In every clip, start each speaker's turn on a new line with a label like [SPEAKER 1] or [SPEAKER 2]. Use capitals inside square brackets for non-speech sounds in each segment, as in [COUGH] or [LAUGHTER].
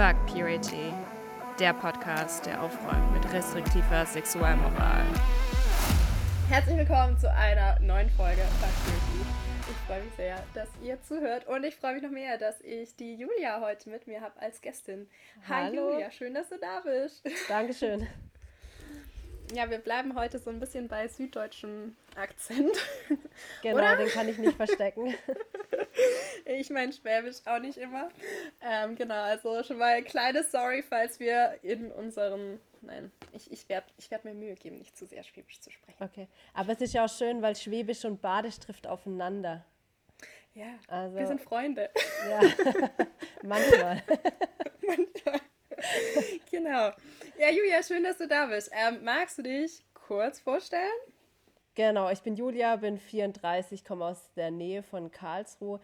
[SPEAKER 1] Fuck Purity, der Podcast, der aufräumt mit restriktiver Sexualmoral.
[SPEAKER 2] Herzlich willkommen zu einer neuen Folge Fuck Purity. Ich freue mich sehr, dass ihr zuhört und ich freue mich noch mehr, dass ich die Julia heute mit mir habe als Gästin. Hi
[SPEAKER 3] Hallo.
[SPEAKER 2] Julia, schön, dass du da bist.
[SPEAKER 3] Dankeschön. [LAUGHS]
[SPEAKER 2] Ja, wir bleiben heute so ein bisschen bei süddeutschem Akzent.
[SPEAKER 3] Genau,
[SPEAKER 2] Oder?
[SPEAKER 3] den kann ich nicht verstecken. [LAUGHS]
[SPEAKER 2] Ich meine Schwäbisch auch nicht immer. Ähm, genau, also schon mal eine kleine Sorry, falls wir in unserem. Nein, ich, ich werde ich werd mir Mühe geben, nicht zu sehr Schwäbisch zu sprechen.
[SPEAKER 3] Okay. Aber es ist ja auch schön, weil Schwäbisch und Badisch trifft aufeinander.
[SPEAKER 2] Ja,
[SPEAKER 3] Also-
[SPEAKER 2] wir sind Freunde.
[SPEAKER 3] Ja, [LAUGHS] [LAUGHS] [LAUGHS] manchmal.
[SPEAKER 2] genau. Ja, Julia, schön, dass du da bist. Ähm, magst du dich kurz vorstellen?
[SPEAKER 3] Genau, ich bin Julia, bin 34, komme aus der Nähe von Karlsruhe.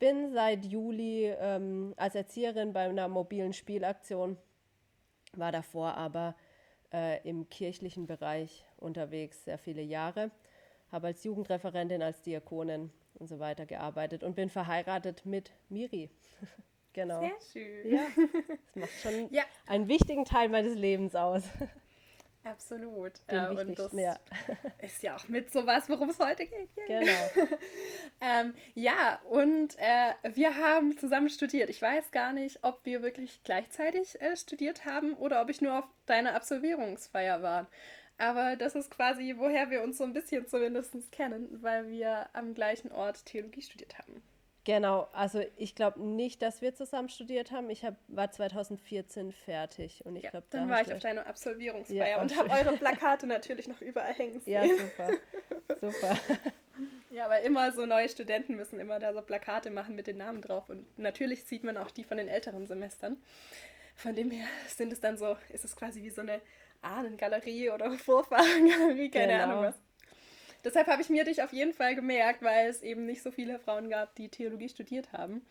[SPEAKER 3] Bin seit Juli ähm, als Erzieherin bei einer mobilen Spielaktion, war davor aber äh, im kirchlichen Bereich unterwegs, sehr viele Jahre. Habe als Jugendreferentin, als Diakonin und so weiter gearbeitet und bin verheiratet mit Miri. [LAUGHS] genau.
[SPEAKER 2] Sehr schön.
[SPEAKER 3] Ja, [LAUGHS] das macht schon
[SPEAKER 2] Ja.
[SPEAKER 3] einen wichtigen Teil meines Lebens aus. [LAUGHS]
[SPEAKER 2] Absolut. Äh, und das
[SPEAKER 3] ja. [LAUGHS]
[SPEAKER 2] ist ja auch mit sowas, worum es heute geht. Yay.
[SPEAKER 3] Genau. [LAUGHS]
[SPEAKER 2] Ähm, ja, und äh, wir haben zusammen studiert. Ich weiß gar nicht, ob wir wirklich gleichzeitig äh, studiert haben oder ob ich nur auf deiner Absolvierungsfeier war. Aber das ist quasi, woher wir uns so ein bisschen zumindest kennen, weil wir am gleichen Ort Theologie studiert haben.
[SPEAKER 3] Genau, also ich glaube nicht, dass wir zusammen studiert haben. Ich hab, war 2014 fertig und ich
[SPEAKER 2] Ja,
[SPEAKER 3] glaube,
[SPEAKER 2] dann
[SPEAKER 3] da
[SPEAKER 2] war ich auf deiner Absolvierungsfeier
[SPEAKER 3] Ja,
[SPEAKER 2] und habe eure Plakate natürlich noch überall hängen sehen.
[SPEAKER 3] Ja, super. super. [LAUGHS]
[SPEAKER 2] Ja, aber immer so neue Studenten müssen immer da so Plakate machen mit den Namen drauf. Und natürlich sieht man auch die von den älteren Semestern. Von dem her sind es dann so, ist es quasi wie so eine Ahnengalerie oder [LAUGHS] Vorfahrengalerie, keine
[SPEAKER 3] Genau.
[SPEAKER 2] Ahnung was. Deshalb habe ich mir dich auf jeden Fall gemerkt, weil es eben nicht so viele Frauen gab, die Theologie studiert haben.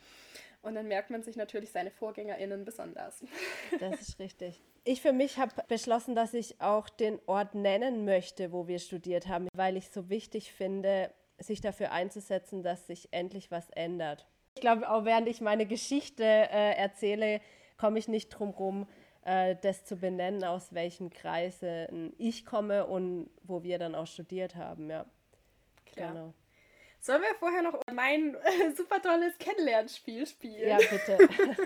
[SPEAKER 2] Und dann merkt man sich natürlich seine VorgängerInnen besonders. [LAUGHS]
[SPEAKER 3] Das ist richtig. Ich für mich habe beschlossen, dass ich auch den Ort nennen möchte, wo wir studiert haben, weil ich so wichtig finde, sich dafür einzusetzen, dass sich endlich was ändert. Ich glaube, auch während ich meine Geschichte äh, erzähle, komme ich nicht drum rum, äh, das zu benennen, aus welchen Kreisen ich komme und wo wir dann auch studiert haben. Ja,
[SPEAKER 2] Klar.
[SPEAKER 3] genau.
[SPEAKER 2] Sollen wir vorher noch mein äh, super tolles Kennenlernspiel spielen?
[SPEAKER 3] Ja, bitte. [LAUGHS]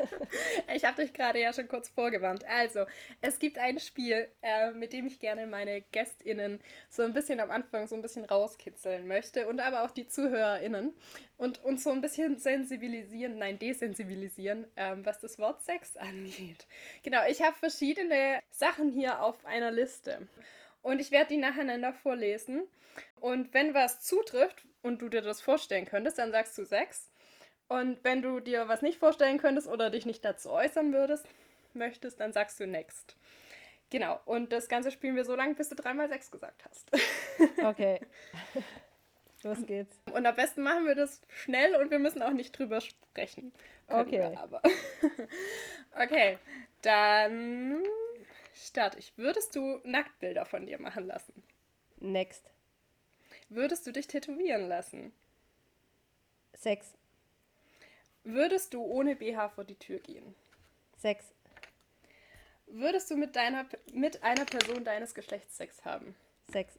[SPEAKER 2] Ich habe dich gerade ja schon kurz vorgewarnt. Also, es gibt ein Spiel, äh, mit dem ich gerne meine GästInnen so ein bisschen am Anfang so ein bisschen rauskitzeln möchte und aber auch die ZuhörerInnen und uns so ein bisschen sensibilisieren, nein, desensibilisieren, ähm, was das Wort Sex [LAUGHS] angeht. Genau, ich habe verschiedene Sachen hier auf einer Liste und ich werde die nacheinander vorlesen. Und wenn was zutrifft und du dir das vorstellen könntest, dann sagst du Sex. Und wenn du dir was nicht vorstellen könntest oder dich nicht dazu äußern würdest, möchtest, dann sagst du next. Genau, und das Ganze spielen wir so lange, bis du dreimal Sex gesagt hast. [LAUGHS]
[SPEAKER 3] Okay. [LAUGHS] Los geht's.
[SPEAKER 2] Und am besten machen wir das schnell und wir müssen auch nicht drüber sprechen. Können
[SPEAKER 3] Okay.
[SPEAKER 2] Aber. [LAUGHS] okay, dann starte ich. Würdest du Nacktbilder von dir machen lassen?
[SPEAKER 3] Next.
[SPEAKER 2] Würdest du dich tätowieren lassen?
[SPEAKER 3] Sex.
[SPEAKER 2] Würdest du ohne BH vor die Tür gehen?
[SPEAKER 3] Sex.
[SPEAKER 2] Würdest du mit, deiner, mit einer Person deines Geschlechts Sex haben?
[SPEAKER 3] Sex.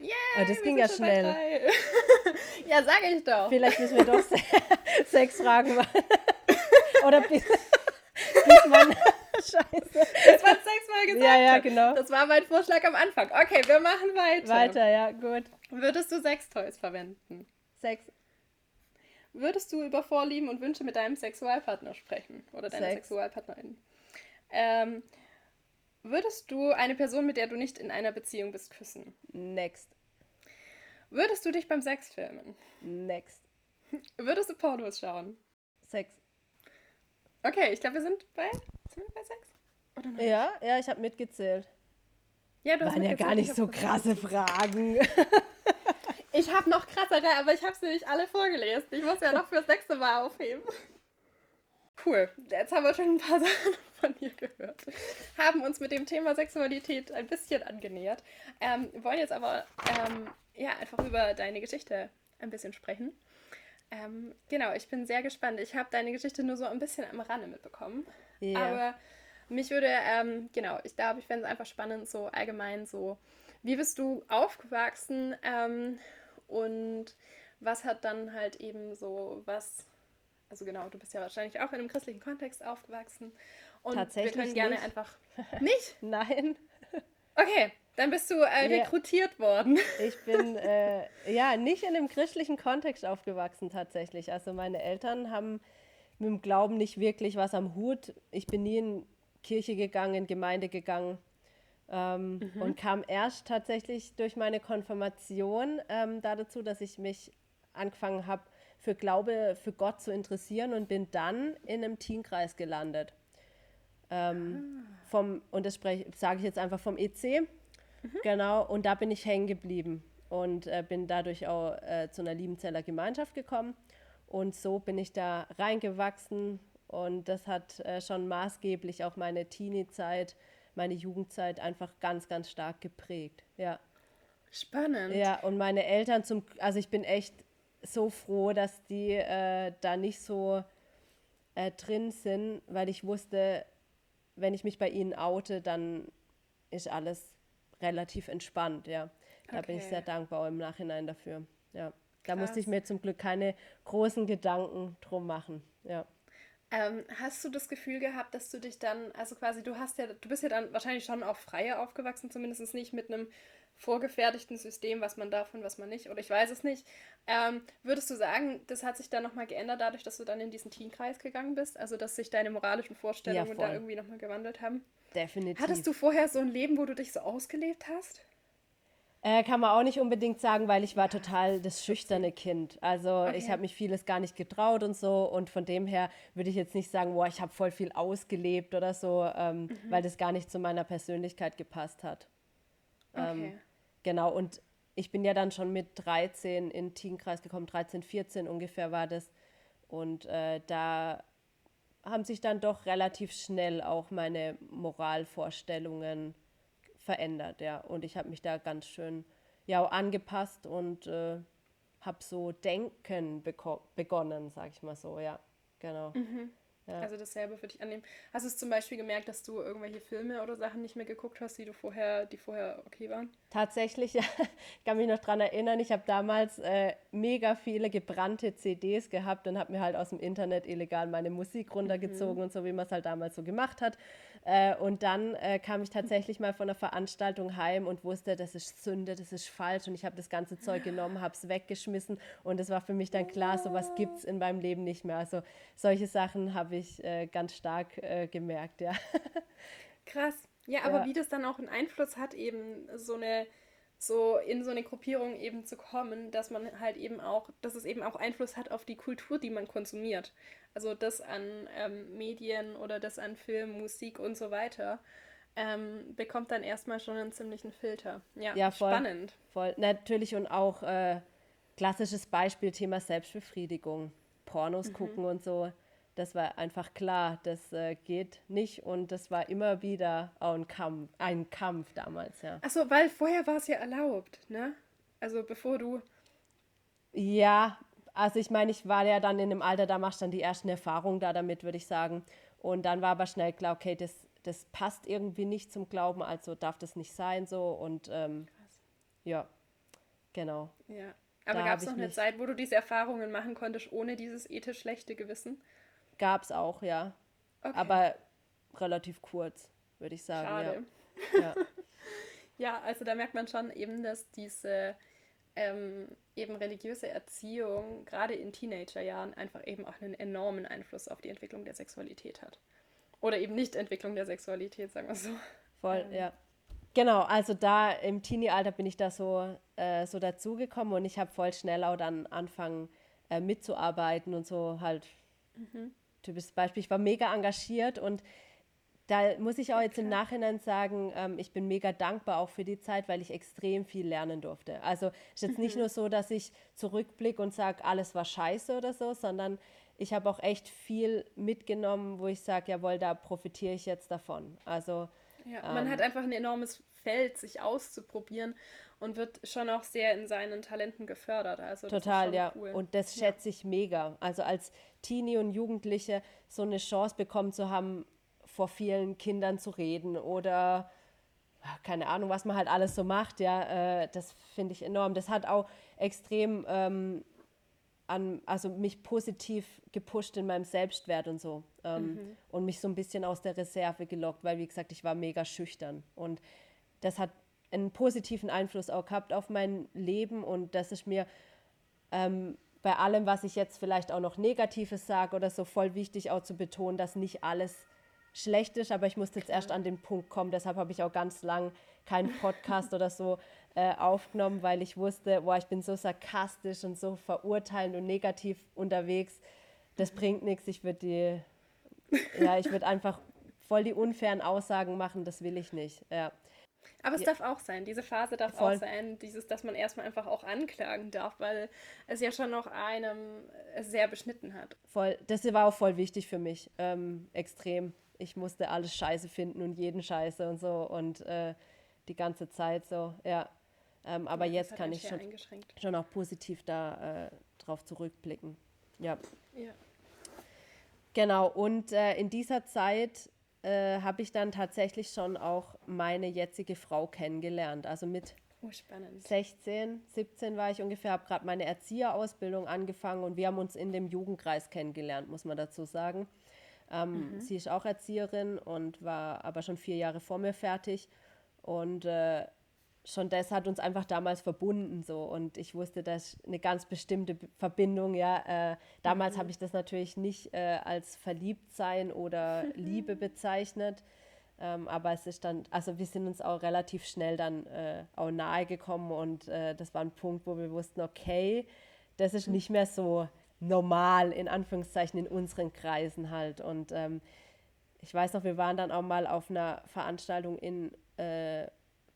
[SPEAKER 2] Yeah,
[SPEAKER 3] Oh, das
[SPEAKER 2] wir
[SPEAKER 3] ging ja schnell. [LAUGHS]
[SPEAKER 2] ja, sage ich doch.
[SPEAKER 3] Vielleicht müssen wir doch [LAUGHS] Se [LAUGHS] Sex fragen. Oder bis, bis man. Scheiße.
[SPEAKER 2] Das war sechsmal gesagt.
[SPEAKER 3] Ja, ja, genau.
[SPEAKER 2] Das war mein Vorschlag am Anfang. Okay, wir machen weiter.
[SPEAKER 3] Weiter, ja, gut.
[SPEAKER 2] Würdest du Sextoys verwenden?
[SPEAKER 3] Sex.
[SPEAKER 2] Würdest du über Vorlieben und Wünsche mit deinem Sexualpartner sprechen? Oder deiner
[SPEAKER 3] Sex.
[SPEAKER 2] Sexualpartnerin? Ähm, würdest du eine Person, mit der du nicht in einer Beziehung bist, küssen?
[SPEAKER 3] Next.
[SPEAKER 2] Würdest du dich beim Sex filmen?
[SPEAKER 3] Next.
[SPEAKER 2] Würdest du Pornos schauen?
[SPEAKER 3] Sex.
[SPEAKER 2] Okay, ich glaube, wir sind bei, sind wir bei Sex? Oder noch?
[SPEAKER 3] Ja, ja, ich habe mitgezählt.
[SPEAKER 2] Ja, du
[SPEAKER 3] Waren ja gar nicht
[SPEAKER 2] ich
[SPEAKER 3] so krasse Fragen. [LAUGHS]
[SPEAKER 2] Ich habe noch krassere, aber ich habe sie nicht alle vorgelesen. Ich muss ja noch fürs nächste Mal aufheben. Cool. Jetzt haben wir schon ein paar [LAUGHS] Sachen von dir gehört. Haben uns mit dem Thema Sexualität ein bisschen angenähert. Ähm, wollen jetzt aber ähm, ja, einfach über deine Geschichte ein bisschen sprechen. Ähm, genau, ich bin sehr gespannt. Ich habe deine Geschichte nur so ein bisschen am Rande mitbekommen.
[SPEAKER 3] Ja.
[SPEAKER 2] Aber mich würde, ähm, genau, ich glaube, ich fände es einfach spannend, so allgemein so, wie bist du aufgewachsen ähm, und was hat dann halt eben so was, also genau, du bist ja wahrscheinlich auch in einem christlichen Kontext aufgewachsen und
[SPEAKER 3] Tatsächlich
[SPEAKER 2] wir können gerne
[SPEAKER 3] nicht.
[SPEAKER 2] einfach, [LAUGHS] nicht?
[SPEAKER 3] Nein,
[SPEAKER 2] Okay, dann bist du äh,
[SPEAKER 3] Ja.
[SPEAKER 2] rekrutiert worden.
[SPEAKER 3] ich bin äh, ja nicht in einem christlichen Kontext aufgewachsen tatsächlich. Also meine Eltern haben mit dem Glauben nicht wirklich was am Hut. Ich bin nie in Kirche gegangen, in Gemeinde gegangen ähm, und kam erst tatsächlich durch meine Konfirmation ähm, da dazu, dass ich mich angefangen habe, für Glaube, für Gott zu interessieren und bin dann in einem Teenkreis gelandet. Ähm, vom, und das sage ich jetzt einfach vom EC. Genau, und da bin ich hängen geblieben und äh, bin dadurch auch äh, zu einer Liebenzeller Gemeinschaft gekommen. Und so bin ich da reingewachsen und das hat äh, schon maßgeblich auch meine Teenie-Zeit, meine Jugendzeit einfach ganz, ganz stark geprägt. Ja.
[SPEAKER 2] Spannend.
[SPEAKER 3] Ja, und meine Eltern zum, also ich bin echt so froh, dass die äh, da nicht so äh, drin sind, weil ich wusste, wenn ich mich bei ihnen oute, dann ist alles relativ entspannt, ja. Da bin ich
[SPEAKER 2] Okay.
[SPEAKER 3] sehr dankbar im Nachhinein dafür. Ja. Da musste ich
[SPEAKER 2] Krass.
[SPEAKER 3] mir zum Glück keine großen Gedanken drum machen. Ja.
[SPEAKER 2] Ähm, hast du das Gefühl gehabt, dass du dich dann, also quasi, du hast ja, du bist ja dann wahrscheinlich schon auch freier aufgewachsen, zumindest nicht mit einem vorgefertigten System, was man darf und was man nicht, oder ich weiß es nicht. Ähm, würdest du sagen, das hat sich dann nochmal geändert, dadurch, dass du dann in diesen Teenkreis gegangen bist? Also, dass sich deine moralischen Vorstellungen da
[SPEAKER 3] voll.
[SPEAKER 2] irgendwie nochmal gewandelt haben?
[SPEAKER 3] Definitiv.
[SPEAKER 2] Hattest du vorher so ein Leben, wo du dich so ausgelebt hast?
[SPEAKER 3] Äh, kann man auch nicht unbedingt sagen, weil ich war total das schüchterne Kind. Also ich
[SPEAKER 2] Okay.
[SPEAKER 3] habe mich vieles gar nicht getraut und so. Und von dem her würde ich jetzt nicht sagen, boah, ich habe voll viel ausgelebt oder so, ähm,
[SPEAKER 2] Mhm.
[SPEAKER 3] weil das gar nicht zu meiner Persönlichkeit gepasst hat. Ähm,
[SPEAKER 2] Okay.
[SPEAKER 3] Genau, und ich bin ja dann schon mit 13 in den Teenkreis gekommen, 13, 14 ungefähr war das. Und äh, da haben sich dann doch relativ schnell auch meine Moralvorstellungen verändert, ja. Und ich habe mich da ganz schön ja angepasst und äh, habe so denken begonnen, sag ich mal so, ja. Genau. Ja.
[SPEAKER 2] Also dasselbe für dich annehmen. Hast du es zum Beispiel gemerkt, dass du irgendwelche Filme oder Sachen nicht mehr geguckt hast, die du vorher, die vorher okay waren?
[SPEAKER 3] Tatsächlich, [LAUGHS] ja, ich kann mich noch daran erinnern, ich habe damals äh, mega viele gebrannte CDs gehabt und habe mir halt aus dem Internet illegal meine Musik runtergezogen und so, wie man es halt damals so gemacht hat. Äh, und dann äh, kam ich tatsächlich mal von einer Veranstaltung heim und wusste, das ist Sünde, das ist falsch und ich habe das ganze Zeug genommen, habe es weggeschmissen und es war für mich dann klar, sowas gibt es in meinem Leben nicht mehr. Also solche Sachen habe ich äh, ganz stark äh, gemerkt, ja. [LAUGHS]
[SPEAKER 2] Krass. Ja, aber
[SPEAKER 3] Ja.
[SPEAKER 2] wie das dann auch einen Einfluss hat, eben so eine, so in so eine Gruppierung eben zu kommen, dass man halt eben auch, dass es eben auch Einfluss hat auf die Kultur, die man konsumiert. Also das an ähm, Medien oder das an Film, Musik und so weiter, ähm, bekommt dann erstmal schon einen ziemlichen Filter. Ja,
[SPEAKER 3] Ja, voll.
[SPEAKER 2] spannend.
[SPEAKER 3] Voll. Natürlich und auch äh, klassisches Beispiel Thema Selbstbefriedigung. Pornos gucken und so. Das war einfach klar, das äh, geht nicht und das war immer wieder auch ein Kampf, ein Kampf damals, ja.
[SPEAKER 2] Achso, weil vorher war es ja erlaubt, ne? Also bevor du.
[SPEAKER 3] Ja, also ich meine, ich war ja dann in dem Alter, da machst du dann die ersten Erfahrungen da damit, würde ich sagen. Und dann war aber schnell klar, okay, das, das passt irgendwie nicht zum Glauben, also darf das nicht sein so und ähm, ja, genau.
[SPEAKER 2] Ja. Aber gab es noch eine Zeit, wo du diese Erfahrungen machen konntest, ohne dieses ethisch schlechte Gewissen?
[SPEAKER 3] Gab es auch, ja.
[SPEAKER 2] Okay.
[SPEAKER 3] Aber relativ kurz, würde ich sagen.
[SPEAKER 2] Schade.
[SPEAKER 3] Ja. Ja. [LAUGHS]
[SPEAKER 2] Ja, also da merkt man schon eben, dass diese ähm, eben religiöse Erziehung gerade in Teenagerjahren einfach eben auch einen enormen Einfluss auf die Entwicklung der Sexualität hat. Oder eben nicht Entwicklung der Sexualität, sagen wir so.
[SPEAKER 3] Voll,
[SPEAKER 2] Ähm.
[SPEAKER 3] ja. Genau, also da im Teenie-Alter bin ich da so, äh, so dazugekommen und ich habe voll schnell auch dann angefangen äh, mitzuarbeiten und so halt. Typisches Beispiel, ich war mega engagiert und da muss ich auch jetzt im Nachhinein sagen, ähm, ich bin mega dankbar auch für die Zeit, weil ich extrem viel lernen durfte. Also ist jetzt nicht nur so, dass ich zurückblicke und sage, alles war scheiße oder so, sondern ich habe auch echt viel mitgenommen, wo ich sage, jawohl, da profitiere ich jetzt davon. Also
[SPEAKER 2] Ja, man
[SPEAKER 3] Ähm.
[SPEAKER 2] hat einfach ein enormes Feld, sich auszuprobieren. Und wird schon auch sehr in seinen Talenten gefördert. Also
[SPEAKER 3] Total, ja. Cool. Und das schätze ja. ich mega. Also als Teenie und Jugendliche so eine Chance bekommen zu haben, vor vielen Kindern zu reden oder keine Ahnung, was man halt alles so macht, ja, äh, das finde ich enorm. Das hat auch extrem ähm, an, also mich positiv gepusht in meinem Selbstwert und so ähm, mhm. und mich so ein bisschen aus der Reserve gelockt, weil wie gesagt, ich war mega schüchtern und das hat einen positiven Einfluss auch gehabt auf mein Leben und das ist mir ähm, bei allem, was ich jetzt vielleicht auch noch Negatives sage oder so, voll wichtig auch zu betonen, dass nicht alles schlecht ist, aber ich musste jetzt erst an den Punkt kommen, deshalb habe ich auch ganz lang keinen Podcast oder so äh, aufgenommen, weil ich wusste, boah, ich bin so sarkastisch und so verurteilend und negativ unterwegs, das bringt nichts, ich würde die, ja, ich würde einfach voll die unfairen Aussagen machen, das will ich nicht, ja.
[SPEAKER 2] Aber es ja. darf auch sein, diese Phase darf Voll. auch sein, dieses, dass man erstmal einfach auch anklagen darf, weil es ja schon noch einem sehr beschnitten hat.
[SPEAKER 3] Voll, das war auch voll wichtig für mich, ähm, extrem ich musste alles scheiße finden und jeden scheiße und so und äh, die ganze Zeit so, ja. Ähm, aber ja, jetzt kann ich schon, schon auch positiv da äh, drauf zurückblicken. Ja. ja. Genau, und äh, in dieser Zeit äh, habe ich dann tatsächlich schon auch meine jetzige Frau kennengelernt. Also mit oh, 16, 17 war ich ungefähr, habe gerade meine Erzieherausbildung angefangen und wir haben uns in dem Jugendkreis kennengelernt, muss man dazu sagen. Ähm, mhm. Sie ist auch Erzieherin und war aber schon vier Jahre vor mir fertig. Und äh, schon das hat uns einfach damals verbunden so und ich wusste, dass eine ganz bestimmte Verbindung, ja, äh, damals mhm. habe ich das natürlich nicht äh, als Verliebtsein oder [LAUGHS] Liebe bezeichnet, ähm, aber es ist dann, also wir sind uns auch relativ schnell dann äh, auch nahe gekommen und äh, das war ein Punkt, wo wir wussten, okay, das ist nicht mehr so normal, in Anführungszeichen, in unseren Kreisen halt. Und ähm, ich weiß noch, wir waren dann auch mal auf einer Veranstaltung in äh,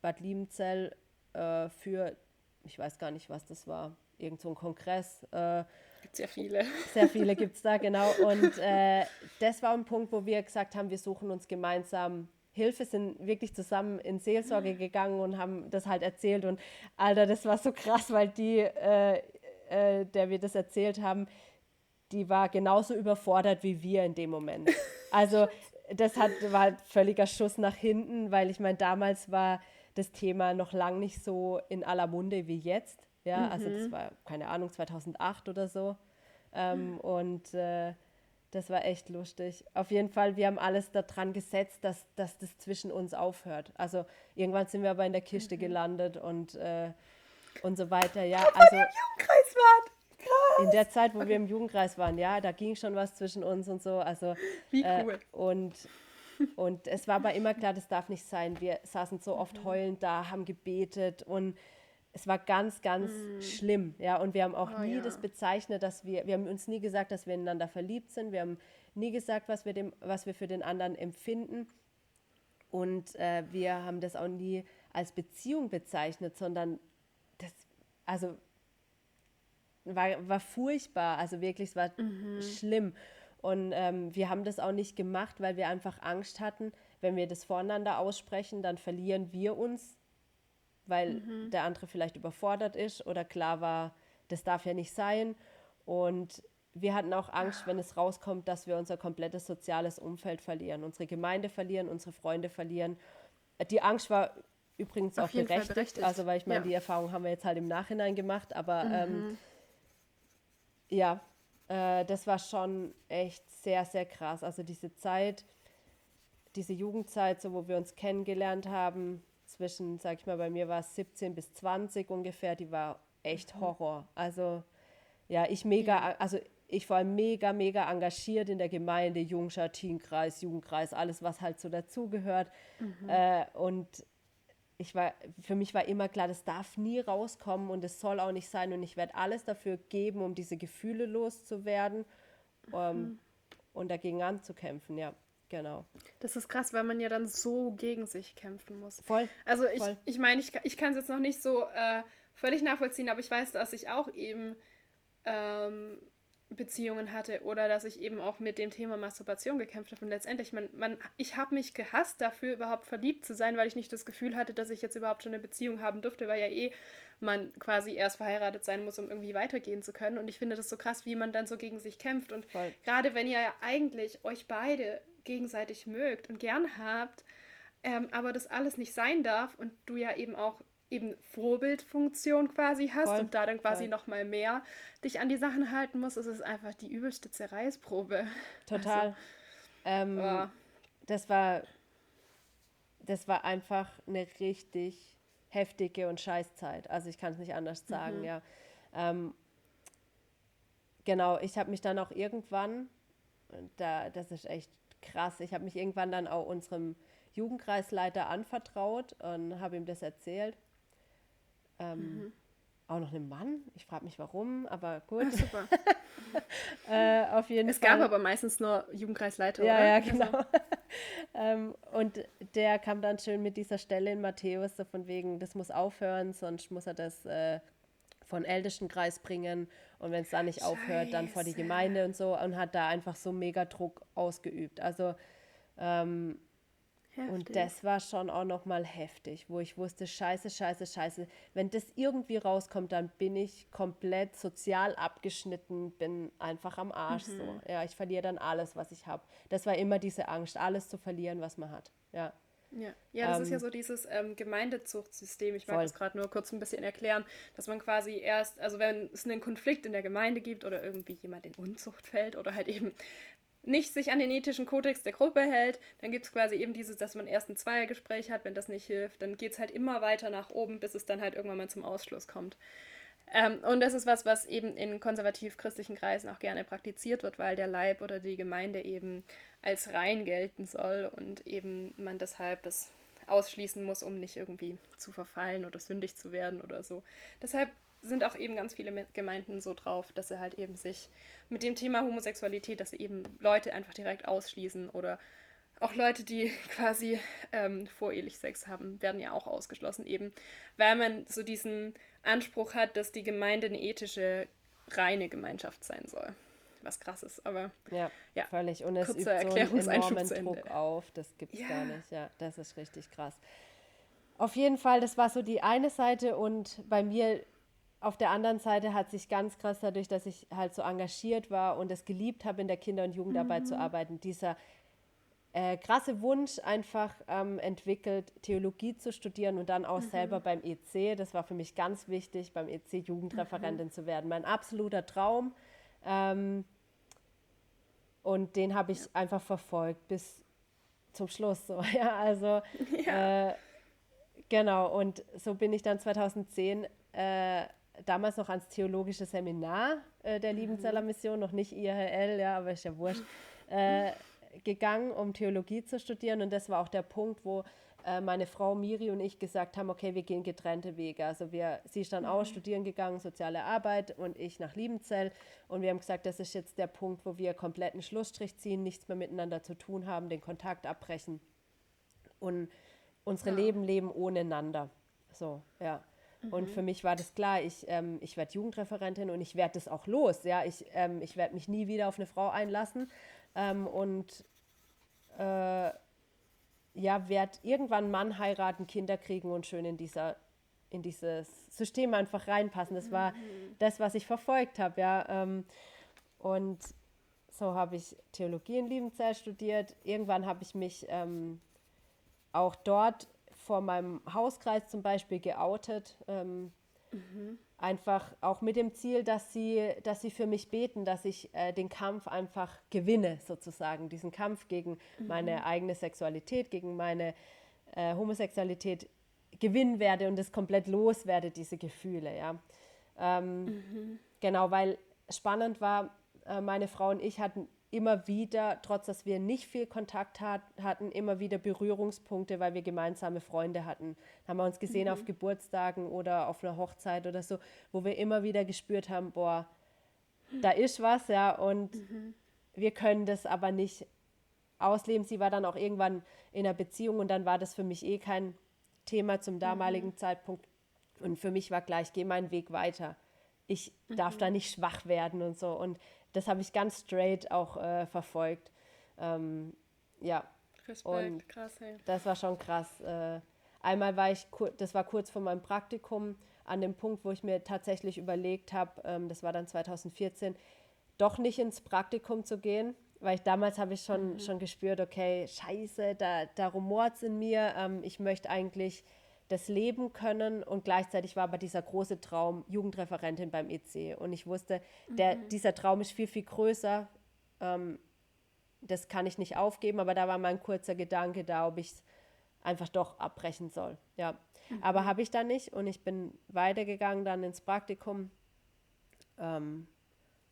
[SPEAKER 3] Bad Liebenzell äh, für, ich weiß gar nicht, was das war, irgend so ein Kongress. Äh,
[SPEAKER 2] gibt sehr viele.
[SPEAKER 3] Sehr viele [LAUGHS] gibt es da, genau. Und äh, das war ein Punkt, wo wir gesagt haben, wir suchen uns gemeinsam Hilfe, sind wirklich zusammen in Seelsorge gegangen und haben das halt erzählt. Und Alter, das war so krass, weil die äh, äh, der wir das erzählt haben, die war genauso überfordert wie wir in dem Moment. [LAUGHS] Also das hat, war halt völliger Schuss nach hinten, weil ich meine, damals war das Thema noch lang nicht so in aller Munde wie jetzt. Ja, mhm. also das mhm. war, keine Ahnung, 2008 oder so. Ähm, mhm. Und äh, das war echt lustig. Auf jeden Fall, wir haben alles daran gesetzt, dass, dass das zwischen uns aufhört. Also irgendwann sind wir aber in der Kiste mhm. gelandet und äh, und so weiter. Ja,
[SPEAKER 2] also im Jugendkreis waren.
[SPEAKER 3] Krass. In der Zeit, wo okay. wir im Jugendkreis waren, ja, da ging schon was zwischen uns und so. Also,
[SPEAKER 2] Wie äh, cool.
[SPEAKER 3] Äh, und, und es war aber immer klar, das darf nicht sein. Wir saßen so oft mhm. heulend da, haben gebetet und es war ganz, ganz mm. schlimm. Ja, und wir haben auch oh, nie ja. das bezeichnet, dass wir, wir haben uns nie gesagt, dass wir ineinander verliebt sind. Wir haben nie gesagt, was wir, dem, was wir für den anderen empfinden. Und äh, wir haben das auch nie als Beziehung bezeichnet, sondern also war, war furchtbar, also wirklich, es war mhm. schlimm. Und ähm, wir haben das auch nicht gemacht, weil wir einfach Angst hatten, wenn wir das voreinander aussprechen, dann verlieren wir uns, weil mhm. der andere vielleicht überfordert ist oder klar war, das darf ja nicht sein. Und wir hatten auch Angst, wenn es rauskommt, dass wir unser komplettes soziales Umfeld verlieren, unsere Gemeinde verlieren, unsere Freunde verlieren. Die Angst war übrigens Auf auch berechtigt, berechtigt, Also, weil ich meine, ja. die Erfahrung haben wir jetzt halt im Nachhinein gemacht, aber mhm. ähm, ja, äh, das war schon echt sehr, sehr krass. Also diese Zeit, diese Jugendzeit, so wo wir uns kennengelernt haben, zwischen, sag ich mal, bei mir war es 17 bis 20 ungefähr, die war echt mhm. Horror. Also ja, ich mega, also ich war mega, mega engagiert in der Gemeinde, Jungschar, Teamkreis, Jugendkreis, alles, was halt so dazugehört. Mhm. Äh, und ich war, für mich war immer klar, das darf nie rauskommen und es soll auch nicht sein und ich werde alles dafür geben, um diese Gefühle loszuwerden um, mhm. und dagegen anzukämpfen, ja, genau.
[SPEAKER 2] Das ist krass, weil man ja dann so gegen sich kämpfen muss.
[SPEAKER 3] Voll.
[SPEAKER 2] Also ich, voll. ich meine, ich, ich kann es jetzt noch nicht so äh, völlig nachvollziehen, aber ich weiß, dass ich auch eben ähm, Beziehungen hatte oder dass ich eben auch mit dem Thema Masturbation gekämpft habe. Und letztendlich, man, man, ich habe mich gehasst dafür, überhaupt verliebt zu sein, weil ich nicht das Gefühl hatte, dass ich jetzt überhaupt schon eine Beziehung haben durfte, weil ja eh man quasi erst verheiratet sein muss, um irgendwie weitergehen zu können. Und ich finde das so krass, wie man dann so gegen sich kämpft. Und Voll. gerade wenn ihr ja eigentlich euch beide gegenseitig mögt und gern habt, ähm, aber das alles nicht sein darf und du ja eben auch eben Vorbildfunktion quasi hast Voll. und da dann quasi nochmal mehr dich an die Sachen halten musst, ist es einfach die übelste Zerreißprobe.
[SPEAKER 3] Total. Also, ähm, oh. Das war das war einfach eine richtig heftige und Scheißzeit. Also ich kann es nicht anders sagen, mhm. ja. Ähm, genau, ich habe mich dann auch irgendwann, da, das ist echt krass, ich habe mich irgendwann dann auch unserem Jugendkreisleiter anvertraut und habe ihm das erzählt. Ähm, mhm. Auch noch einem Mann. Ich frage mich warum, aber gut. Ach, super. [LAUGHS]
[SPEAKER 2] äh, auf jeden es Fall. gab aber meistens nur Jugendkreisleiter.
[SPEAKER 3] Ja, oder? ja, also genau. [LAUGHS] ähm, und der kam dann schön mit dieser Stelle in Matthäus, so von wegen, das muss aufhören, sonst muss er das äh, von Ältestenkreis bringen. Und wenn es da nicht Scheiße. aufhört, dann vor die Gemeinde und so. Und hat da einfach so mega Druck ausgeübt. Also ähm, Heftig. Und das war schon auch nochmal heftig, wo ich wusste, scheiße, scheiße, scheiße. Wenn das irgendwie rauskommt, dann bin ich komplett sozial abgeschnitten, bin einfach am Arsch mhm. so. Ja, ich verliere dann alles, was ich habe. Das war immer diese Angst, alles zu verlieren, was man hat. Ja.
[SPEAKER 2] Ja, ja das ähm, ist ja ähm, so dieses ähm, Gemeindezuchtsystem. Ich mag voll. das gerade nur kurz ein bisschen erklären, dass man quasi erst, also wenn es einen Konflikt in der Gemeinde gibt oder irgendwie jemand in Unzucht fällt oder halt eben nicht sich an den ethischen Kodex der Gruppe hält, dann gibt es quasi eben dieses, dass man erst ein Zweiergespräch hat, wenn das nicht hilft, dann geht es halt immer weiter nach oben, bis es dann halt irgendwann mal zum Ausschluss kommt. Ähm, und das ist was, was eben in konservativ-christlichen Kreisen auch gerne praktiziert wird, weil der Leib oder die Gemeinde eben als rein gelten soll und eben man deshalb das ausschließen muss, um nicht irgendwie zu verfallen oder sündig zu werden oder so. Deshalb sind auch eben ganz viele Gemeinden so drauf, dass sie halt eben sich mit dem Thema Homosexualität, dass sie eben Leute einfach direkt ausschließen oder auch Leute, die [LAUGHS] quasi ähm, vorehelich Sex haben, werden ja auch ausgeschlossen, eben weil man so diesen Anspruch hat, dass die Gemeinde eine ethische, reine Gemeinschaft sein soll. Was krass ist, aber
[SPEAKER 3] ja, ja völlig. Und es übt so einen enormen Druck auf, das gibt es ja. gar nicht. Ja, das ist richtig krass. Auf jeden Fall, das war so die eine Seite und bei mir auf der anderen Seite hat sich ganz krass dadurch, dass ich halt so engagiert war und es geliebt habe, in der Kinder- und Jugendarbeit mhm. zu arbeiten, dieser äh, krasse Wunsch einfach ähm, entwickelt, Theologie zu studieren und dann auch mhm. selber beim EC. Das war für mich ganz wichtig, beim EC Jugendreferentin mhm. zu werden. Mein absoluter Traum. Ähm, und den habe ich ja. einfach verfolgt bis zum Schluss. So. [LAUGHS] Ja, also ja. Äh, genau. Und so bin ich dann 2010 äh, damals noch ans theologische Seminar äh, der Liebenzeller mhm. Mission, noch nicht IHL, ja, aber ist ja wurscht, äh, gegangen, um Theologie zu studieren. Und das war auch der Punkt, wo äh, meine Frau Miri und ich gesagt haben, okay, wir gehen getrennte Wege. Also wir, sie ist dann auch mhm. studieren gegangen, soziale Arbeit und ich nach Liebenzell. Und wir haben gesagt, das ist jetzt der Punkt, wo wir kompletten Schlussstrich ziehen, nichts mehr miteinander zu tun haben, den Kontakt abbrechen und unsere ja. Leben leben ohne einander. So, ja. Und mhm. für mich war das klar, ich, ähm, ich werde Jugendreferentin und ich werde das auch los. Ja? Ich, ähm, ich werde mich nie wieder auf eine Frau einlassen ähm, und äh, ja, werde irgendwann einen Mann heiraten, Kinder kriegen und schön in, dieser, in dieses System einfach reinpassen. Das war mhm. das, was ich verfolgt habe. Ja? Ähm, und so habe ich Theologie in Liebenzell studiert. Irgendwann habe ich mich ähm, auch dort vor meinem Hauskreis zum Beispiel geoutet. Ähm, mhm. Einfach auch mit dem Ziel, dass sie, dass sie für mich beten, dass ich äh, den Kampf einfach gewinne, sozusagen. Diesen Kampf gegen mhm. meine eigene Sexualität, gegen meine äh, Homosexualität gewinnen werde und es komplett loswerde, diese Gefühle. Ja. Ähm, mhm. Genau, weil spannend war, äh, meine Frau und ich hatten immer wieder, trotz dass wir nicht viel Kontakt hat, hatten, immer wieder Berührungspunkte, weil wir gemeinsame Freunde hatten. Haben wir uns gesehen mhm. auf Geburtstagen oder auf einer Hochzeit oder so, wo wir immer wieder gespürt haben, boah, da ist was, ja, und mhm. wir können das aber nicht ausleben. Sie war dann auch irgendwann in einer Beziehung und dann war das für mich eh kein Thema zum damaligen mhm. Zeitpunkt. Und für mich war gleich, geh meinen Weg weiter ich mhm. darf da nicht schwach werden und so. Und das habe ich ganz straight auch äh, verfolgt. Ähm, ja. Respekt, und krass, hey. Das war schon krass. Äh, einmal war ich, das war kurz vor meinem Praktikum, an dem Punkt, wo ich mir tatsächlich überlegt habe, ähm, das war dann 2014, doch nicht ins Praktikum zu gehen, weil ich damals habe ich schon, mhm. schon gespürt, okay, scheiße, da, da rumort es in mir, ähm, ich möchte eigentlich das leben können und gleichzeitig war aber dieser große Traum Jugendreferentin beim EC und ich wusste, der, mhm. dieser Traum ist viel, viel größer, ähm, das kann ich nicht aufgeben, aber da war mein kurzer Gedanke da, ob ich es einfach doch abbrechen soll, ja. Mhm. Aber habe ich dann nicht und ich bin weitergegangen dann ins Praktikum.
[SPEAKER 2] Ähm,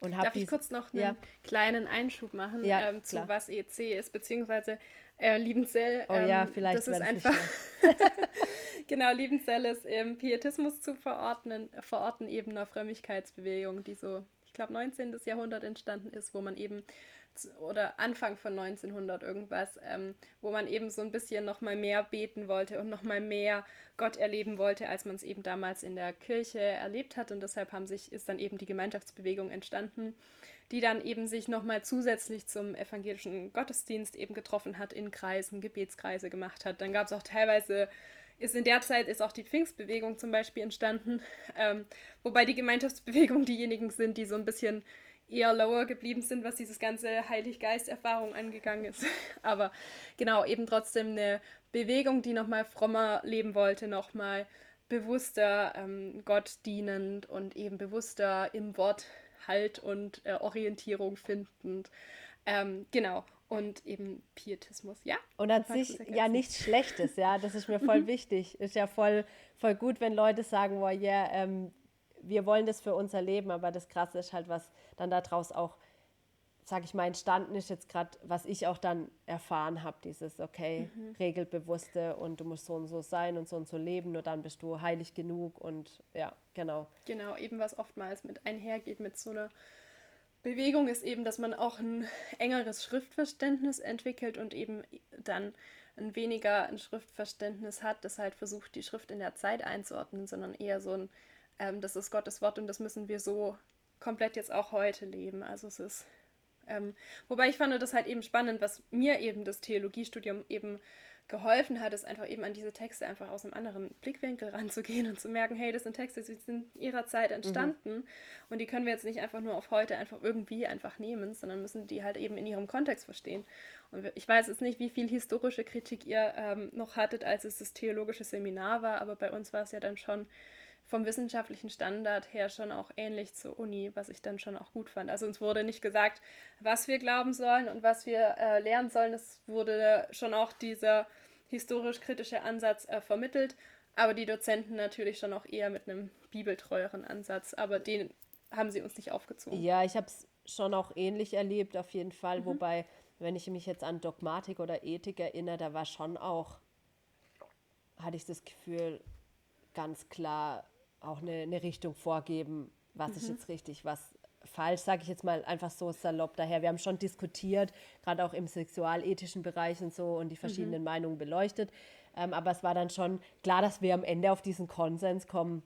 [SPEAKER 2] und Darf ich kurz noch einen ja. kleinen Einschub machen ja, ähm, zu klar. was EC ist, beziehungsweise äh, Liebenzell.
[SPEAKER 3] Oh ähm, ja, vielleicht.
[SPEAKER 2] Das ist einfach. [LAUGHS] [LAUGHS] genau, Liebenzell ist im Pietismus zu verordnen, verorten eben einer Frömmigkeitsbewegung, die so, ich glaube, 19. Jahrhundert entstanden ist, wo man eben oder Anfang von 1900 irgendwas, ähm, wo man eben so ein bisschen noch mal mehr beten wollte und noch mal mehr Gott erleben wollte, als man es eben damals in der Kirche erlebt hat. Und deshalb haben sich, ist dann eben die Gemeinschaftsbewegung entstanden, die dann eben sich noch mal zusätzlich zum evangelischen Gottesdienst eben getroffen hat, in Kreisen, Gebetskreise gemacht hat. Dann gab es auch teilweise ist in der Zeit ist auch die Pfingstbewegung zum Beispiel entstanden, ähm, wobei die Gemeinschaftsbewegung diejenigen sind, die so ein bisschen eher lower geblieben sind, was dieses ganze Heiliggeist-Erfahrung angegangen ist. [LAUGHS] Aber genau, eben trotzdem eine Bewegung, die nochmal frommer leben wollte, nochmal bewusster ähm, Gott dienend und eben bewusster im Wort Halt und äh, Orientierung findend. Ähm, genau. Und eben Pietismus, ja.
[SPEAKER 3] Und an sich ja nichts Schlechtes, ja. Das ist mir voll wichtig. Ist ja voll, voll gut, wenn Leute sagen, oh yeah, ähm, wir wollen das für unser Leben, aber das Krasse ist halt, was dann daraus auch, sage ich mal, entstanden ist jetzt gerade, was ich auch dann erfahren habe, dieses, okay, mhm. regelbewusste und du musst so und so sein und so und so leben, nur dann bist du heilig genug und ja, genau.
[SPEAKER 2] Genau, eben was oftmals mit einhergeht mit so einer Bewegung ist eben, dass man auch ein engeres Schriftverständnis entwickelt und eben dann ein weniger ein Schriftverständnis hat, das halt versucht, die Schrift in der Zeit einzuordnen, sondern eher so ein ähm, das ist Gottes Wort und das müssen wir so komplett jetzt auch heute leben. Also es ist, ähm, wobei ich fand das halt eben spannend, was mir eben das Theologiestudium eben geholfen hat, ist einfach eben an diese Texte einfach aus einem anderen Blickwinkel [LAUGHS] ranzugehen und zu merken, hey, das sind Texte, die sind in ihrer Zeit entstanden mhm. und die können wir jetzt nicht einfach nur auf heute einfach irgendwie einfach nehmen, sondern müssen die halt eben in ihrem Kontext verstehen. Und ich weiß jetzt nicht, wie viel historische Kritik ihr ähm, noch hattet, als es das theologische Seminar war, aber bei uns war es ja dann schon vom wissenschaftlichen Standard her schon auch ähnlich zur Uni, was ich dann schon auch gut fand. Also uns wurde nicht gesagt, was wir glauben sollen und was wir äh, lernen sollen. Es wurde schon auch dieser historisch-kritische Ansatz äh, vermittelt, aber die Dozenten natürlich schon auch eher mit einem bibeltreueren Ansatz, aber den haben sie uns nicht aufgezogen.
[SPEAKER 3] Ja, ich habe es schon auch ähnlich erlebt, auf jeden Fall. Mhm. Wobei, wenn ich mich jetzt an Dogmatik oder Ethik erinnere, da war schon auch, hatte ich das Gefühl, ganz klar auch eine, eine Richtung vorgeben, was mhm. ist jetzt richtig, was falsch, sage ich jetzt mal einfach so salopp daher. Wir haben schon diskutiert, gerade auch im sexualethischen Bereich und so und die verschiedenen mhm. Meinungen beleuchtet. Ähm, aber es war dann schon klar, dass wir am Ende auf diesen Konsens kommen,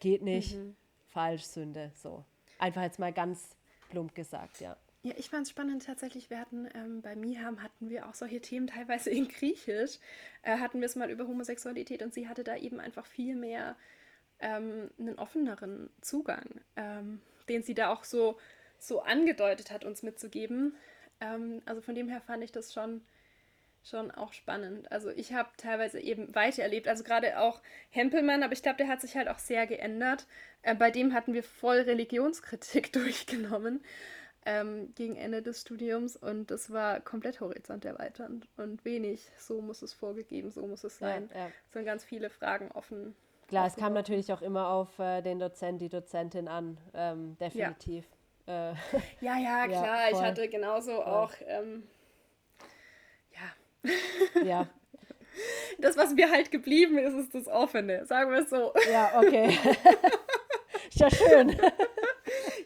[SPEAKER 3] geht nicht, mhm. falsch, Sünde, so. Einfach jetzt mal ganz plump gesagt, ja.
[SPEAKER 2] Ja, ich fand es spannend tatsächlich. Wir hatten ähm, bei Miham hatten wir auch solche Themen teilweise in Griechisch. Äh, hatten wir es mal über Homosexualität und sie hatte da eben einfach viel mehr ähm, einen offeneren Zugang, ähm, den sie da auch so, so angedeutet hat, uns mitzugeben. Ähm, also von dem her fand ich das schon, schon auch spannend. Also ich habe teilweise eben weiter erlebt, also gerade auch Hempelmann, aber ich glaube, der hat sich halt auch sehr geändert. Äh, bei dem hatten wir voll Religionskritik [LAUGHS] durchgenommen ähm, gegen Ende des Studiums und das war komplett horizonterweiternd und wenig, so muss es vorgegeben, so muss es sein. Ja, ja. Es sind ganz viele Fragen offen
[SPEAKER 3] Klar, es kam natürlich auch immer auf äh, den Dozent, die Dozentin an, ähm, definitiv.
[SPEAKER 2] Ja, äh, [LAUGHS] ja, ja, [LAUGHS] klar. Ja, ich hatte genauso voll. auch, ähm, ja. [LAUGHS] Ja. Das, was mir halt geblieben ist, ist das Offene, sagen wir es so.
[SPEAKER 3] Ja, okay. ist ja schön.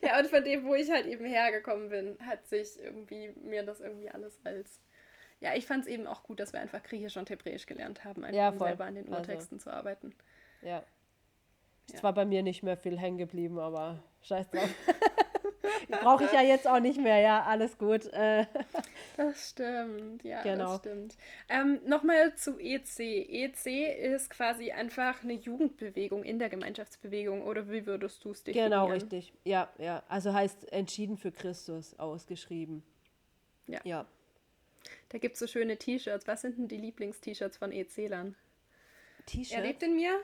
[SPEAKER 2] ja, und von dem, wo ich halt eben hergekommen bin, hat sich irgendwie mir das irgendwie alles als ja, ich fand es eben auch gut, dass wir einfach Griechisch und Hebräisch gelernt haben, einfach
[SPEAKER 3] ja,
[SPEAKER 2] um selber an den also Urtexten also. zu arbeiten.
[SPEAKER 3] Ja. Ist zwar bei mir nicht mehr viel hängen geblieben, aber scheiß drauf. [LAUGHS] Brauche ich ja jetzt auch nicht mehr, ja, alles gut. Äh, [LAUGHS]
[SPEAKER 2] Das stimmt, ja,
[SPEAKER 3] Genau.
[SPEAKER 2] das stimmt. Ähm, Nochmal zu EC. EC ist quasi einfach eine Jugendbewegung in der Gemeinschaftsbewegung, oder wie würdest du es definieren?
[SPEAKER 3] genau, richtig. Ja, ja. Also heißt entschieden für Christus ausgeschrieben.
[SPEAKER 2] Ja.
[SPEAKER 3] Ja.
[SPEAKER 2] Da gibt es so schöne T-Shirts. Was sind denn die Lieblings-T-Shirts von EC-Lern? Er
[SPEAKER 3] T-Shirt?
[SPEAKER 2] lebt in mir?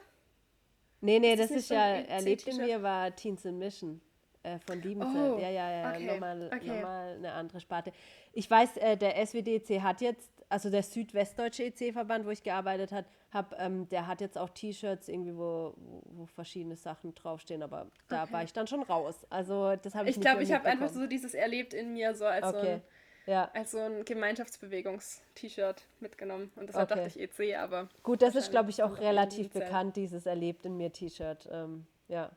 [SPEAKER 3] Nee, nee,
[SPEAKER 2] Ist das
[SPEAKER 3] das ist
[SPEAKER 2] so
[SPEAKER 3] ja,
[SPEAKER 2] ein
[SPEAKER 3] er lebt in mir, war Teens in Mission äh, von Liebenzeit.
[SPEAKER 2] Oh,
[SPEAKER 3] ja, ja, ja,
[SPEAKER 2] okay,
[SPEAKER 3] nochmal,
[SPEAKER 2] okay.
[SPEAKER 3] nochmal eine andere Sparte. Ich weiß, äh, der SWDC hat jetzt, also der Südwestdeutsche EC-Verband, wo ich gearbeitet habe, hab, ähm, der hat jetzt auch T-Shirts irgendwie, wo, wo, verschiedene Sachen draufstehen, aber da
[SPEAKER 2] Okay.
[SPEAKER 3] war ich dann schon raus. Also das habe ich
[SPEAKER 2] Ich glaube, ich habe einfach so dieses Erlebt in mir so als so ein,
[SPEAKER 3] ja.
[SPEAKER 2] als so ein Gemeinschaftsbewegungs-T-Shirt mitgenommen. Und deshalb
[SPEAKER 3] Okay.
[SPEAKER 2] dachte ich EC, aber
[SPEAKER 3] Gut, das ist, glaube ich, auch relativ bekannt, dieses Erlebt in mir T-Shirt. Ähm, ja,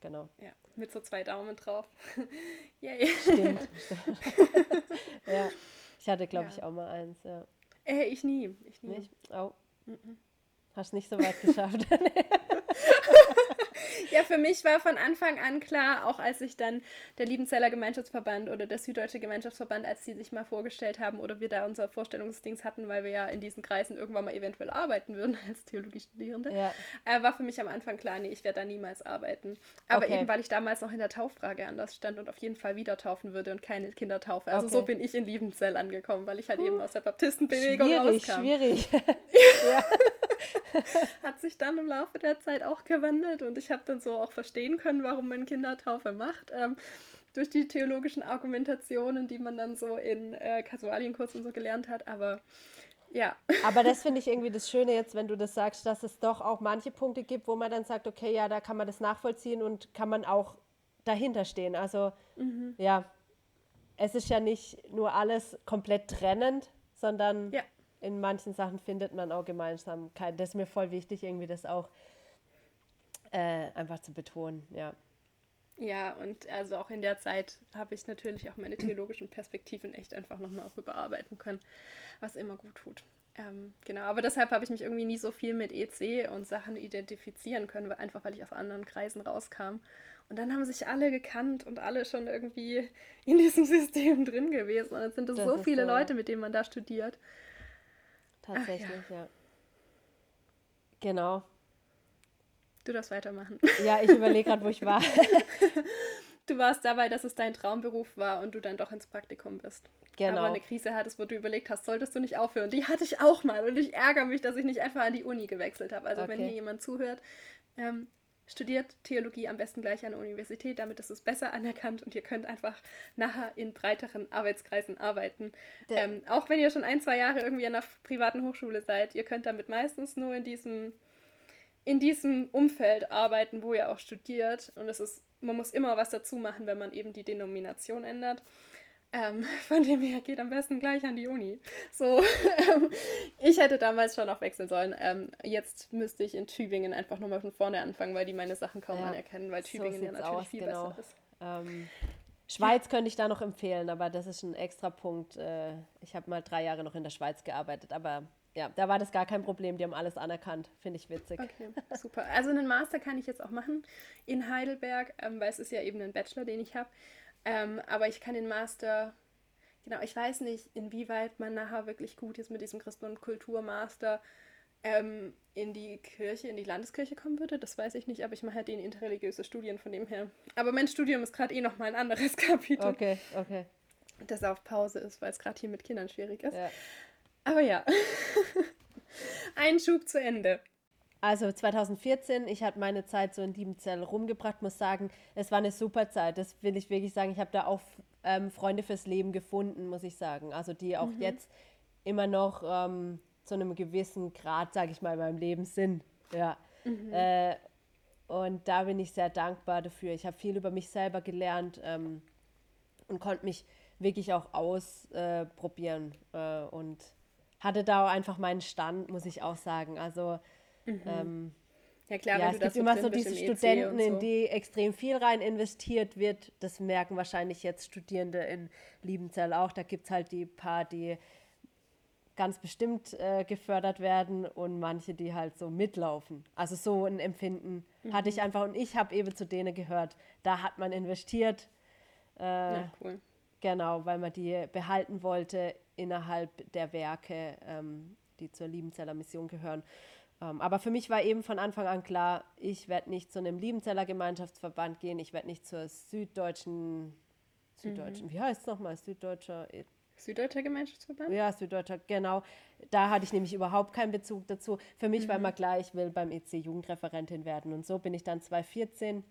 [SPEAKER 3] genau.
[SPEAKER 2] ja, mit so zwei Daumen drauf. [LAUGHS] Yay.
[SPEAKER 3] Stimmt. [LAUGHS] ja, ich hatte, glaube
[SPEAKER 2] Ja.
[SPEAKER 3] ich, auch mal eins, ja.
[SPEAKER 2] Äh, ich nie. Ich nie.
[SPEAKER 3] Nicht? Oh.
[SPEAKER 2] Mhm.
[SPEAKER 3] Hast nicht so weit geschafft. [LAUGHS]
[SPEAKER 2] Ja, für mich war von Anfang an klar, auch als ich dann der Liebenzeller Gemeinschaftsverband oder der Süddeutsche Gemeinschaftsverband, als die sich mal vorgestellt haben oder wir da unser Vorstellungsdings hatten, weil wir ja in diesen Kreisen irgendwann mal eventuell arbeiten würden [LAUGHS] als Theologiestudierende,
[SPEAKER 3] ja,
[SPEAKER 2] äh, war für mich am Anfang klar, nee, ich werde da niemals arbeiten. Aber
[SPEAKER 3] Okay.
[SPEAKER 2] eben, weil ich damals noch in der Tauffrage anders stand und auf jeden Fall wieder taufen würde und keine Kindertaufe. Also
[SPEAKER 3] Okay.
[SPEAKER 2] so bin ich in Liebenzell angekommen, weil ich halt eben aus der Baptistenbewegung
[SPEAKER 3] schwierig,
[SPEAKER 2] rauskam.
[SPEAKER 3] schwierig. [LAUGHS] [LAUGHS]
[SPEAKER 2] hat sich dann im Laufe der Zeit auch gewandelt und ich habe dann so auch verstehen können, warum man Kindertaufe macht. Ähm, durch die theologischen Argumentationen, die man dann so in äh, Kasualienkurs und so gelernt hat. Aber ja, [LAUGHS]
[SPEAKER 3] Aber das finde ich irgendwie das Schöne jetzt, wenn du das sagst, dass es doch auch manche Punkte gibt, wo man dann sagt, okay, ja, da kann man das nachvollziehen und kann man auch dahinter stehen. Also
[SPEAKER 2] Mhm.
[SPEAKER 3] ja, es ist ja nicht nur alles komplett trennend, sondern
[SPEAKER 2] Ja.
[SPEAKER 3] in manchen Sachen findet man auch Gemeinsamkeit. Das ist mir voll wichtig, irgendwie das auch äh, einfach zu betonen, ja.
[SPEAKER 2] ja, und also auch in der Zeit habe ich natürlich auch meine theologischen Perspektiven echt einfach nochmal auch überarbeiten können, was immer gut tut. Ähm, genau, aber deshalb habe ich mich irgendwie nie so viel mit EC und Sachen identifizieren können, weil, einfach weil ich aus anderen Kreisen rauskam. Und dann haben sich alle gekannt und alle schon irgendwie in diesem [LAUGHS] System drin gewesen. Und jetzt sind es so viele
[SPEAKER 3] so.
[SPEAKER 2] Leute, mit denen man da studiert.
[SPEAKER 3] Tatsächlich, ja. Genau.
[SPEAKER 2] Du darfst weitermachen.
[SPEAKER 3] Ja, ich überlege gerade, wo ich war. [LAUGHS]
[SPEAKER 2] Du warst dabei, dass es dein Traumberuf war und du dann doch ins Praktikum bist.
[SPEAKER 3] Genau.
[SPEAKER 2] Aber eine Krise hattest, wo du überlegt hast, solltest du nicht aufhören. Die hatte ich auch mal und ich ärgere mich, dass ich nicht einfach an die Uni gewechselt habe. Also wenn
[SPEAKER 3] Okay.
[SPEAKER 2] hier jemand zuhört, ähm, studiert Theologie am besten gleich an der Universität, damit ist es besser anerkannt und ihr könnt einfach nachher in breiteren Arbeitskreisen arbeiten. Ähm, auch wenn ihr schon ein, zwei Jahre irgendwie an einer privaten Hochschule seid, ihr könnt damit meistens nur in diesem in diesem Umfeld arbeiten, wo ihr auch studiert. Und es ist, man muss immer was dazu machen, wenn man eben die Denomination ändert. Ähm, [LAUGHS] von dem her geht am besten gleich an die Uni. So, [LAUGHS] ähm, ich hätte damals schon auch wechseln sollen. Ähm, jetzt müsste ich in Tübingen einfach nochmal von vorne anfangen, weil die meine Sachen kaum
[SPEAKER 3] Ja,
[SPEAKER 2] anerkennen, weil
[SPEAKER 3] so
[SPEAKER 2] Tübingen ja
[SPEAKER 3] sieht's
[SPEAKER 2] natürlich
[SPEAKER 3] aus,
[SPEAKER 2] viel
[SPEAKER 3] genau.
[SPEAKER 2] besser ist.
[SPEAKER 3] Ähm, Schweiz könnte ich da noch empfehlen, aber das ist ein extra Punkt. Äh, ich habe mal drei Jahre noch in der Schweiz gearbeitet, aber ja, da war das gar kein Problem. Die haben alles anerkannt. Finde ich witzig.
[SPEAKER 2] Okay, super. Also einen Master kann ich jetzt auch machen in Heidelberg, ähm, weil es ist ja eben ein Bachelor, den ich habe. Ähm, aber ich kann den Master, genau, ich weiß nicht, inwieweit man nachher wirklich gut ist mit diesem Christen- und Kulturmaster ähm, in die Kirche, in die Landeskirche kommen würde. Das weiß ich nicht, aber ich mache halt den interreligiöse Studien von dem her. Aber mein Studium ist gerade eh nochmal ein anderes [LAUGHS] Kapitel,
[SPEAKER 3] Okay, okay.
[SPEAKER 2] das auf Pause ist, weil es gerade hier mit Kindern schwierig ist.
[SPEAKER 3] Ja.
[SPEAKER 2] Aber ja, [LAUGHS] ein Schub zu Ende.
[SPEAKER 3] Also 2014, ich habe meine Zeit so in Diebenzell rumgebracht, muss sagen, es war eine super Zeit. Das will ich wirklich sagen. Ich habe da auch ähm, Freunde fürs Leben gefunden, muss ich sagen. Also die auch jetzt immer noch ähm, zu einem gewissen Grad, sage ich mal, in meinem Leben sind. Ja. Äh, und da bin ich sehr dankbar dafür. Ich habe viel über mich selber gelernt ähm, und konnte mich wirklich auch ausprobieren äh, und hatte da auch einfach meinen Stand, muss ich auch sagen. Also ähm,
[SPEAKER 2] Ja klar,
[SPEAKER 3] ja, es gibt immer so diese
[SPEAKER 2] EC
[SPEAKER 3] Studenten,
[SPEAKER 2] und
[SPEAKER 3] in
[SPEAKER 2] so.
[SPEAKER 3] die extrem viel rein investiert wird. Das merken wahrscheinlich jetzt Studierende in Liebenzell auch. Da gibt es halt die paar, die ganz bestimmt äh, gefördert werden und manche, die halt so mitlaufen. Also so ein Empfinden mhm. hatte ich mhm. einfach und ich habe eben zu denen gehört. Da hat man investiert. Äh, ja, cool. Genau, weil man die behalten wollte innerhalb der Werke, ähm, die zur Liebenzeller Mission gehören. Ähm, aber für mich war eben von Anfang an klar, ich werde nicht zu einem Liebenzeller Gemeinschaftsverband gehen, ich werde nicht zur süddeutschen, süddeutschen, mhm. wie heißt es nochmal, süddeutscher
[SPEAKER 2] Süddeutscher Gemeinschaftsverband?
[SPEAKER 3] Ja, Süddeutscher, genau. Da hatte ich nämlich überhaupt keinen Bezug dazu. Für mich mhm. war immer klar, ich will beim EC Jugendreferentin werden. Und so bin ich dann 2014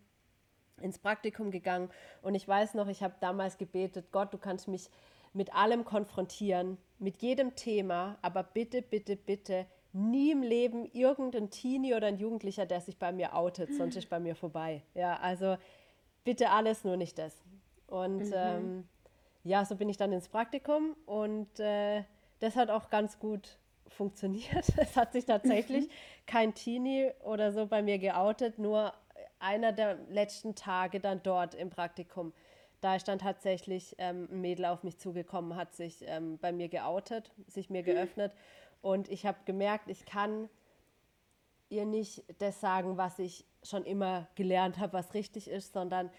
[SPEAKER 3] ins Praktikum gegangen. Und ich weiß noch, ich habe damals gebetet, Gott, du kannst mich mit allem konfrontieren, mit jedem Thema, aber bitte, bitte, bitte nie im Leben irgendein Teenie oder ein Jugendlicher, der sich bei mir outet, sonst ist bei mir vorbei. Ja, also bitte alles, nur nicht das. Und mhm. ähm, ja, so bin ich dann ins Praktikum und äh, das hat auch ganz gut funktioniert. [LAUGHS] Es hat sich tatsächlich kein Teenie oder so bei mir geoutet, nur einer der letzten Tage dann dort im Praktikum. Da ist dann tatsächlich ähm, ein Mädel auf mich zugekommen, hat sich ähm, bei mir geoutet, sich mir geöffnet und ich habe gemerkt, ich kann ihr nicht das sagen, was ich schon immer gelernt habe, was richtig ist, sondern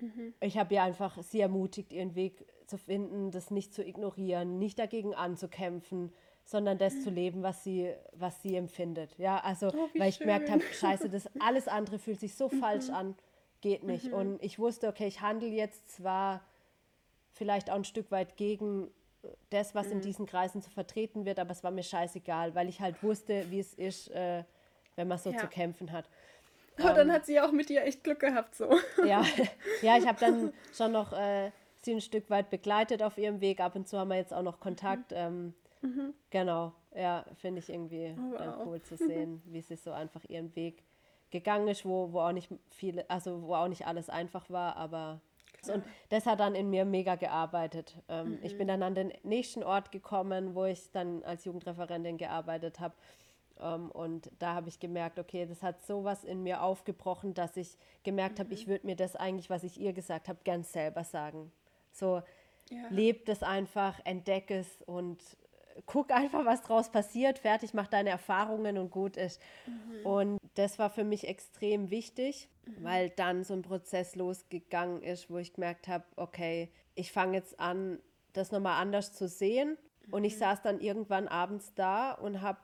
[SPEAKER 3] Mhm. Ich habe ihr einfach sie ermutigt, ihren Weg zu finden, das nicht zu ignorieren, nicht dagegen anzukämpfen, sondern das mhm. zu leben, was sie, was sie empfindet. Ja, also, oh, weil ich schön. gemerkt habe, scheiße, das [LAUGHS] alles andere fühlt sich so mhm. falsch an, geht nicht. Mhm. Und ich wusste, okay, ich handle jetzt zwar vielleicht auch ein Stück weit gegen das, was in mhm. diesen Kreisen zu vertreten wird, aber es war mir scheißegal, weil ich halt wusste, wie es ist, äh, wenn man so ja. zu kämpfen hat.
[SPEAKER 2] Oh, dann ähm, hat sie ja auch mit dir echt Glück gehabt, so. [LAUGHS]
[SPEAKER 3] Ja, ja ich habe dann [LAUGHS] schon noch äh, sie ein Stück weit begleitet auf ihrem Weg. Ab und zu haben wir jetzt auch noch Kontakt. Mhm. Ähm, mhm. Genau, ja, finde ich irgendwie oh, wow. cool zu [LAUGHS] sehen, wie sie so einfach ihren Weg gegangen ist, wo, wo auch nicht viele, also wo auch nicht alles einfach war, aber und das hat dann in mir mega gearbeitet. Ähm, mhm. Ich bin dann an den nächsten Ort gekommen, wo ich dann als Jugendreferentin gearbeitet habe. Um, ähm, und da habe ich gemerkt, okay, das hat sowas in mir aufgebrochen, dass ich gemerkt mhm. habe, ich würde mir das eigentlich, was ich ihr gesagt habe, gern selber sagen. So, ja. lebt es einfach, entdeck es und guck einfach, was draus passiert, fertig, mach deine Erfahrungen und gut ist. Mhm. Und das war für mich extrem wichtig, mhm. weil dann so ein Prozess losgegangen ist, wo ich gemerkt habe, okay, ich fange jetzt an, das nochmal anders zu sehen. Und ich mhm. saß dann irgendwann abends da und habe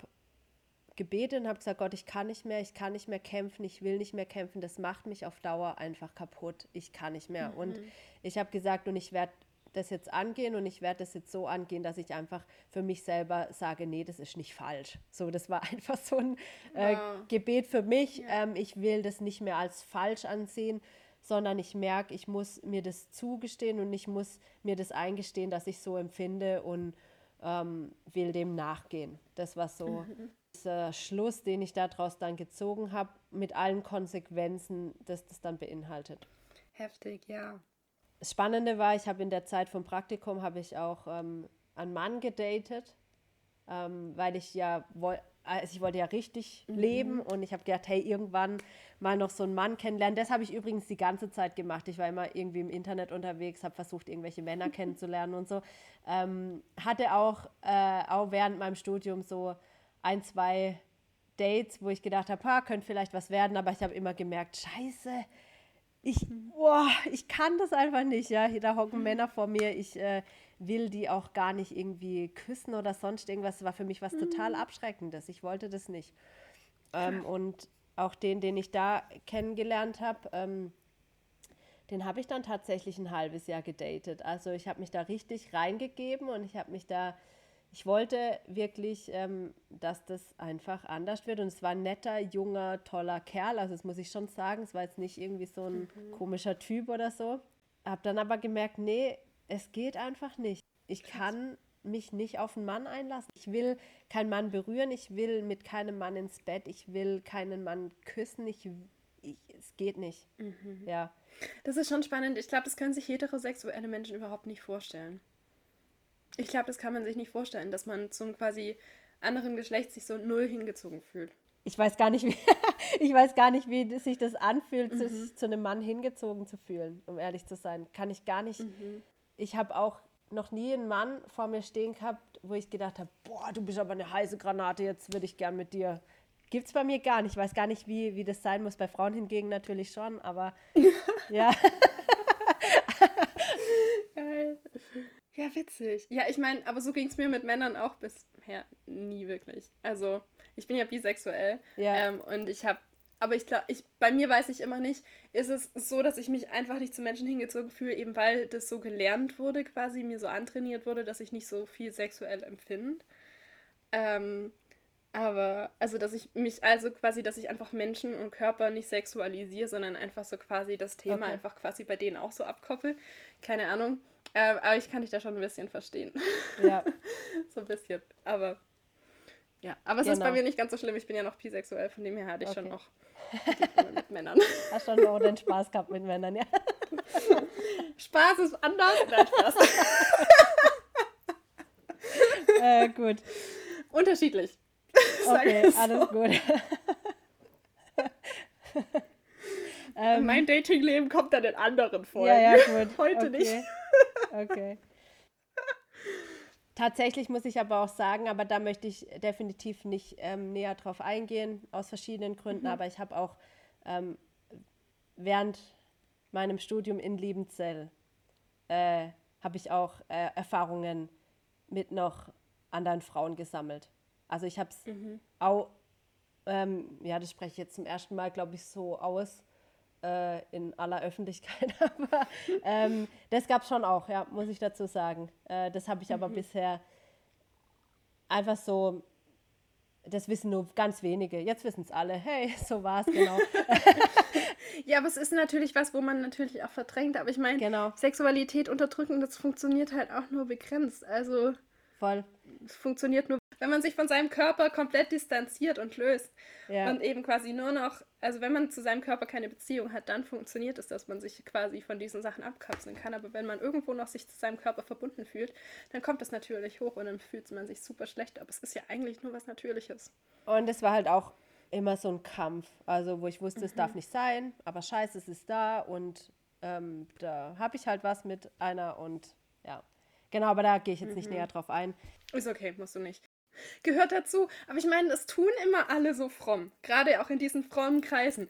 [SPEAKER 3] gebetet und habe gesagt, Gott, ich kann nicht mehr, ich kann nicht mehr kämpfen, ich will nicht mehr kämpfen, das macht mich auf Dauer einfach kaputt, ich kann nicht mehr. Mhm. Und ich habe gesagt, und ich werde das jetzt angehen und ich werde das jetzt so angehen, dass ich einfach für mich selber sage, nee, das ist nicht falsch. So, das war [LAUGHS] einfach so ein äh, wow. Gebet für mich. Ja. Ähm, ich will das nicht mehr als falsch ansehen, sondern ich merke, ich muss mir das zugestehen und ich muss mir das eingestehen, dass ich so empfinde und ähm, will dem nachgehen. Das war so mhm dieser Schluss, den ich daraus dann gezogen habe, mit allen Konsequenzen, dass das dann beinhaltet.
[SPEAKER 2] Heftig, ja.
[SPEAKER 3] Das Spannende war, ich habe in der Zeit vom Praktikum habe ich auch ähm, einen Mann gedatet, ähm, weil ich ja also ich wollte ja richtig mhm. leben und ich habe gedacht, hey, irgendwann mal noch so einen Mann kennenlernen. Das habe ich übrigens die ganze Zeit gemacht. Ich war immer irgendwie im Internet unterwegs, habe versucht, irgendwelche Männer [LAUGHS] kennenzulernen und so. Ähm, hatte auch, äh, auch während meinem Studium so ein, zwei Dates, wo ich gedacht habe, könnte vielleicht was werden, aber ich habe immer gemerkt, scheiße, ich, boah, ich kann das einfach nicht, ja. Da hocken mhm. Männer vor mir, ich äh, will die auch gar nicht irgendwie küssen oder sonst irgendwas. Das war für mich was total mhm. Abschreckendes. Ich wollte das nicht. Ähm, und auch den, den ich da kennengelernt habe, ähm, den habe ich dann tatsächlich ein halbes Jahr gedatet. Also ich habe mich da richtig reingegeben und ich habe mich da ich wollte wirklich, ähm, dass das einfach anders wird. Und es war ein netter, junger, toller Kerl. Also das muss ich schon sagen. Es war jetzt nicht irgendwie so ein mhm. komischer Typ oder so. Hab dann aber gemerkt, nee, es geht einfach nicht. Ich kann mich nicht auf einen Mann einlassen. Ich will keinen Mann berühren. Ich will mit keinem Mann ins Bett. Ich will keinen Mann küssen. Ich, ich es geht nicht. Mhm. Ja.
[SPEAKER 2] Das ist schon spannend. Ich glaube, das können sich heterosexuelle Menschen überhaupt nicht vorstellen. Ich glaube, das kann man sich nicht vorstellen, dass man zum quasi anderen Geschlecht sich so null hingezogen fühlt.
[SPEAKER 3] Ich weiß gar nicht, [LAUGHS] wie, ich weiß gar nicht, wie sich das anfühlt, mhm. sich zu einem Mann hingezogen zu fühlen, um ehrlich zu sein. Kann ich gar nicht. Mhm. Ich habe auch noch nie einen Mann vor mir stehen gehabt, wo ich gedacht habe, boah, du bist aber eine heiße Granate, jetzt würde ich gern mit dir. Gibt es bei mir gar nicht. Ich weiß gar nicht, wie, wie das sein muss. Bei Frauen hingegen natürlich schon, aber [LAUGHS] ja. [LAUGHS]
[SPEAKER 2] Geil. Ja, witzig. Ja, ich meine, aber so ging es mir mit Männern auch bisher nie wirklich. Also, ich bin ja bisexuell
[SPEAKER 3] Ja.
[SPEAKER 2] ähm, und ich habe, aber ich glaube, ich, bei mir weiß ich immer nicht, ist es so, dass ich mich einfach nicht zu Menschen hingezogen fühle, eben weil das so gelernt wurde, quasi mir so antrainiert wurde, dass ich nicht so viel sexuell empfinde. Ähm, aber, also, dass ich mich, also quasi, dass ich einfach Menschen und Körper nicht sexualisiere, sondern einfach so quasi das Thema
[SPEAKER 3] Okay.
[SPEAKER 2] einfach quasi bei denen auch so abkoppel. Keine Ahnung. Ähm, aber ich kann dich da schon ein bisschen verstehen.
[SPEAKER 3] ja. [LAUGHS]
[SPEAKER 2] so ein bisschen. Aber, ja. Aber es ist
[SPEAKER 3] Genau.
[SPEAKER 2] bei mir nicht ganz so schlimm. Ich bin ja noch bisexuell, von dem her hatte ich schon
[SPEAKER 3] Okay.
[SPEAKER 2] noch die Probleme mit Männern. [LAUGHS]
[SPEAKER 3] Hast schon auch den Spaß gehabt mit Männern, ja. [LAUGHS]
[SPEAKER 2] Spaß ist anders. Nein, Spaß.
[SPEAKER 3] äh, gut.
[SPEAKER 2] Unterschiedlich.
[SPEAKER 3] Okay,
[SPEAKER 2] so.
[SPEAKER 3] alles gut. Ähm,
[SPEAKER 2] Mein Datingleben kommt dann in anderen Folgen.
[SPEAKER 3] ja, ja, gut. [LAUGHS]
[SPEAKER 2] Heute
[SPEAKER 3] okay.
[SPEAKER 2] nicht.
[SPEAKER 3] Okay. Tatsächlich muss ich aber auch sagen, aber da möchte ich definitiv nicht ähm, näher drauf eingehen, aus verschiedenen Gründen. Aber ich habe auch ähm, während meinem Studium in Liebenzell äh, habe ich auch äh, Erfahrungen mit noch anderen Frauen gesammelt. Also ich habe es auch, ähm, ja, das spreche ich jetzt zum ersten Mal, glaube ich, so aus äh, in aller Öffentlichkeit. [LAUGHS] aber ähm, das gab es schon auch, ja, muss ich dazu sagen. Äh, das habe ich aber bisher einfach so, das wissen nur ganz wenige. Jetzt wissen es alle. Hey, [LAUGHS] so war es, genau. [LAUGHS]
[SPEAKER 2] Ja, aber es ist natürlich was, wo man natürlich auch verdrängt. Aber ich meine,
[SPEAKER 3] Genau.
[SPEAKER 2] Sexualität unterdrücken, das funktioniert halt auch nur begrenzt. Also
[SPEAKER 3] Voll.
[SPEAKER 2] es funktioniert nur, wenn man sich von seinem Körper komplett distanziert und löst.
[SPEAKER 3] Ja.
[SPEAKER 2] Und eben quasi nur noch, also wenn man zu seinem Körper keine Beziehung hat, dann funktioniert es, dass man sich quasi von diesen Sachen abkapseln kann. Aber wenn man irgendwo noch sich zu seinem Körper verbunden fühlt, dann kommt das natürlich hoch und dann fühlt man sich super schlecht. Aber es ist ja eigentlich nur was Natürliches.
[SPEAKER 3] Und es war halt auch immer so ein Kampf, also wo ich wusste, es
[SPEAKER 2] Mhm.
[SPEAKER 3] darf nicht sein, aber scheiße, es ist da und ähm, da habe ich halt was mit einer und ja. Genau, aber da gehe ich jetzt nicht
[SPEAKER 2] Mhm.
[SPEAKER 3] näher drauf ein.
[SPEAKER 2] Ist okay, musst du nicht. Gehört dazu. Aber ich meine, es tun immer alle so fromm. Gerade auch in diesen frommen Kreisen.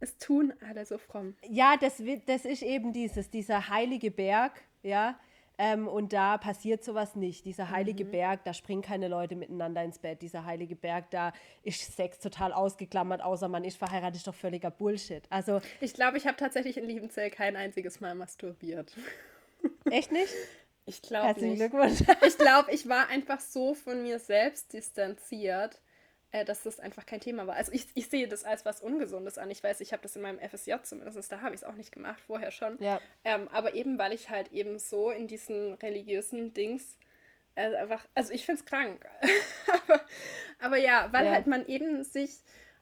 [SPEAKER 2] Es tun alle so fromm.
[SPEAKER 3] Ja, das, das ist eben dieses, dieser heilige Berg, ja. Ähm, und da passiert sowas nicht. Dieser heilige Berg, da springen keine Leute miteinander ins Bett. Dieser heilige Berg, da ist Sex total ausgeklammert, außer man ist verheiratet, ist doch völliger Bullshit. Also,
[SPEAKER 2] Ich glaube, ich habe tatsächlich in Liebenzell kein einziges Mal masturbiert.
[SPEAKER 3] echt nicht? [LAUGHS]
[SPEAKER 2] Ich glaube
[SPEAKER 3] Herzlichen
[SPEAKER 2] nicht.
[SPEAKER 3] Glückwunsch. [LAUGHS]
[SPEAKER 2] Ich glaube, ich war einfach so von mir selbst distanziert, äh, dass das einfach kein Thema war. Also ich, ich sehe das als was Ungesundes an. Ich weiß, ich habe das in meinem FSJ zumindest, da habe ich es auch nicht gemacht, vorher schon.
[SPEAKER 3] Ja.
[SPEAKER 2] Ähm, aber eben, weil ich halt eben so in diesen religiösen Dings äh, einfach, also ich finde es krank. [LAUGHS] aber, aber ja, weil
[SPEAKER 3] Ja.
[SPEAKER 2] halt man eben sich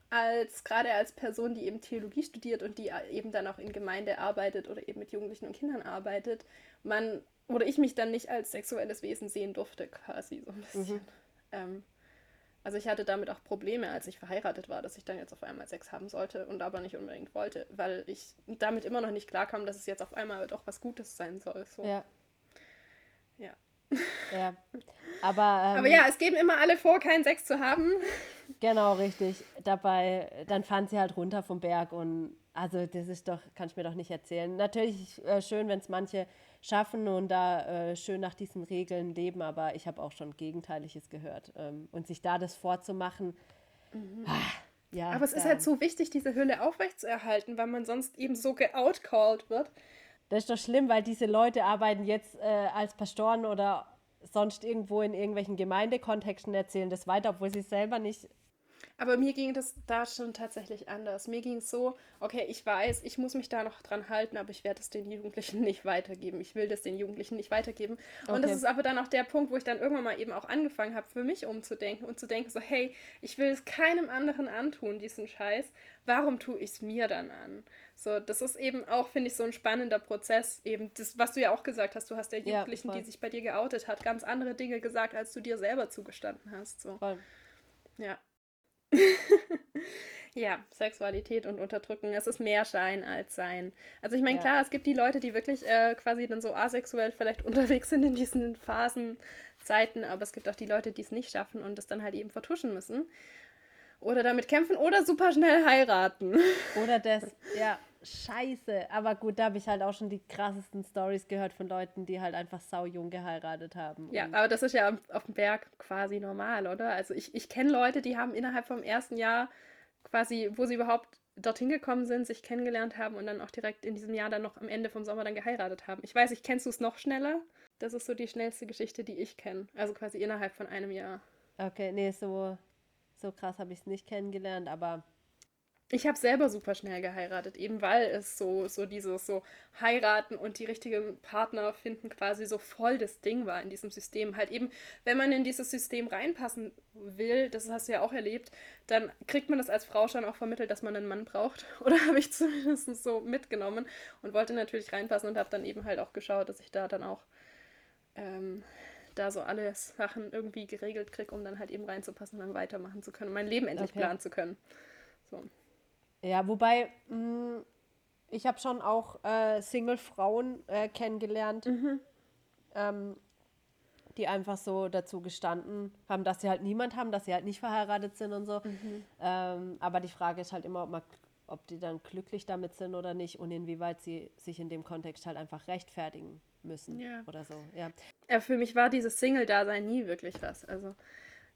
[SPEAKER 2] als, gerade als Person, die eben Theologie studiert und die äh, eben dann auch in Gemeinde arbeitet oder eben mit Jugendlichen und Kindern arbeitet, man, oder ich mich dann nicht als sexuelles Wesen sehen durfte, quasi so ein bisschen. Ähm, also ich hatte damit auch Probleme, als ich verheiratet war, dass ich dann jetzt auf einmal Sex haben sollte und aber nicht unbedingt wollte, weil ich damit immer noch nicht klarkam, dass es jetzt auf einmal doch was Gutes sein soll. So.
[SPEAKER 3] Ja,
[SPEAKER 2] Ja.
[SPEAKER 3] ja. Aber, [LAUGHS] ähm,
[SPEAKER 2] Aber ja, es geben immer alle vor, keinen Sex zu haben. [LAUGHS]
[SPEAKER 3] Genau, richtig. Dabei, dann fahren sie halt runter vom Berg und also das ist doch, kann ich mir doch nicht erzählen. Natürlich äh, schön, wenn es manche schaffen und da äh, schön nach diesen Regeln leben, aber ich habe auch schon Gegenteiliges gehört. Ähm, und sich da das vorzumachen, ah, ja.
[SPEAKER 2] Mhm. Aber es ist halt so wichtig, diese Hülle aufrechtzuerhalten, weil man sonst eben so geoutcalled wird.
[SPEAKER 3] Das ist doch schlimm, weil diese Leute arbeiten jetzt äh, als Pastoren oder sonst irgendwo in irgendwelchen Gemeindekontexten erzählen das weiter, obwohl sie selber nicht
[SPEAKER 2] Aber mir ging das da schon tatsächlich anders. Mir ging es so, okay, ich weiß, ich muss mich da noch dran halten, aber ich werde es den Jugendlichen [LAUGHS] nicht weitergeben. Ich will das den Jugendlichen nicht weitergeben. Und das
[SPEAKER 3] Okay.
[SPEAKER 2] ist aber dann auch der Punkt, wo ich dann irgendwann mal eben auch angefangen habe, für mich umzudenken und zu denken, so, hey, ich will es keinem anderen antun, diesen Scheiß. Warum tue ich es mir dann an? So, das ist eben auch, finde ich, so ein spannender Prozess. Eben das, was du ja auch gesagt hast, du hast der
[SPEAKER 3] Ja,
[SPEAKER 2] Jugendlichen,
[SPEAKER 3] voll.
[SPEAKER 2] die sich bei dir geoutet hat, ganz andere Dinge gesagt, als du dir selber zugestanden hast. So.
[SPEAKER 3] voll.
[SPEAKER 2] Ja. [LAUGHS] Ja, Sexualität und Unterdrücken. Es ist mehr Schein als Sein. Also ich meine,
[SPEAKER 3] Ja.
[SPEAKER 2] klar, es gibt die Leute, die wirklich äh, quasi dann so asexuell vielleicht [LAUGHS] unterwegs sind in diesen Phasen, Zeiten, aber es gibt auch die Leute, die es nicht schaffen und es dann halt eben vertuschen müssen. Oder damit kämpfen oder super schnell heiraten.
[SPEAKER 3] Oder das, [LAUGHS] ja, scheiße. Aber gut, da habe ich halt auch schon die krassesten Stories gehört von Leuten, die halt einfach saujung geheiratet haben.
[SPEAKER 2] Ja, aber das ist ja auf dem Berg quasi normal, oder? Also ich, ich kenne Leute, die haben innerhalb vom ersten Jahr quasi, wo sie überhaupt dorthin gekommen sind, sich kennengelernt haben und dann auch direkt in diesem Jahr dann noch am Ende vom Sommer dann geheiratet haben. Ich weiß nicht, kennst du es noch schneller? Das ist so die schnellste Geschichte, die ich kenne. Also quasi innerhalb von einem Jahr.
[SPEAKER 3] Okay, nee, so, so krass habe ich es nicht kennengelernt, aber
[SPEAKER 2] Ich habe selber super schnell geheiratet, eben weil es so, so dieses so heiraten und die richtigen Partner finden quasi so voll das Ding war in diesem System. Halt eben, wenn man in dieses System reinpassen will, das hast du ja auch erlebt, dann kriegt man das als Frau schon auch vermittelt, dass man einen Mann braucht. [LAUGHS] Oder habe ich zumindest so mitgenommen und wollte natürlich reinpassen und habe dann eben halt auch geschaut, dass ich da dann auch ähm, da so alle Sachen irgendwie geregelt kriege, um dann halt eben reinzupassen und dann weitermachen zu können und mein Leben endlich
[SPEAKER 3] Okay.
[SPEAKER 2] planen zu können. So.
[SPEAKER 3] Ja, wobei, mh, ich habe schon auch äh, Single-Frauen äh, kennengelernt, ähm, die einfach so dazu gestanden haben, dass sie halt niemand haben, dass sie halt nicht verheiratet sind und so. Ähm, aber die Frage ist halt immer, ob, man, ob die dann glücklich damit sind oder nicht und inwieweit sie sich in dem Kontext halt einfach rechtfertigen müssen
[SPEAKER 2] Ja.
[SPEAKER 3] oder so. Ja.
[SPEAKER 2] Ja, für mich war dieses Single-Dasein nie wirklich was. Also,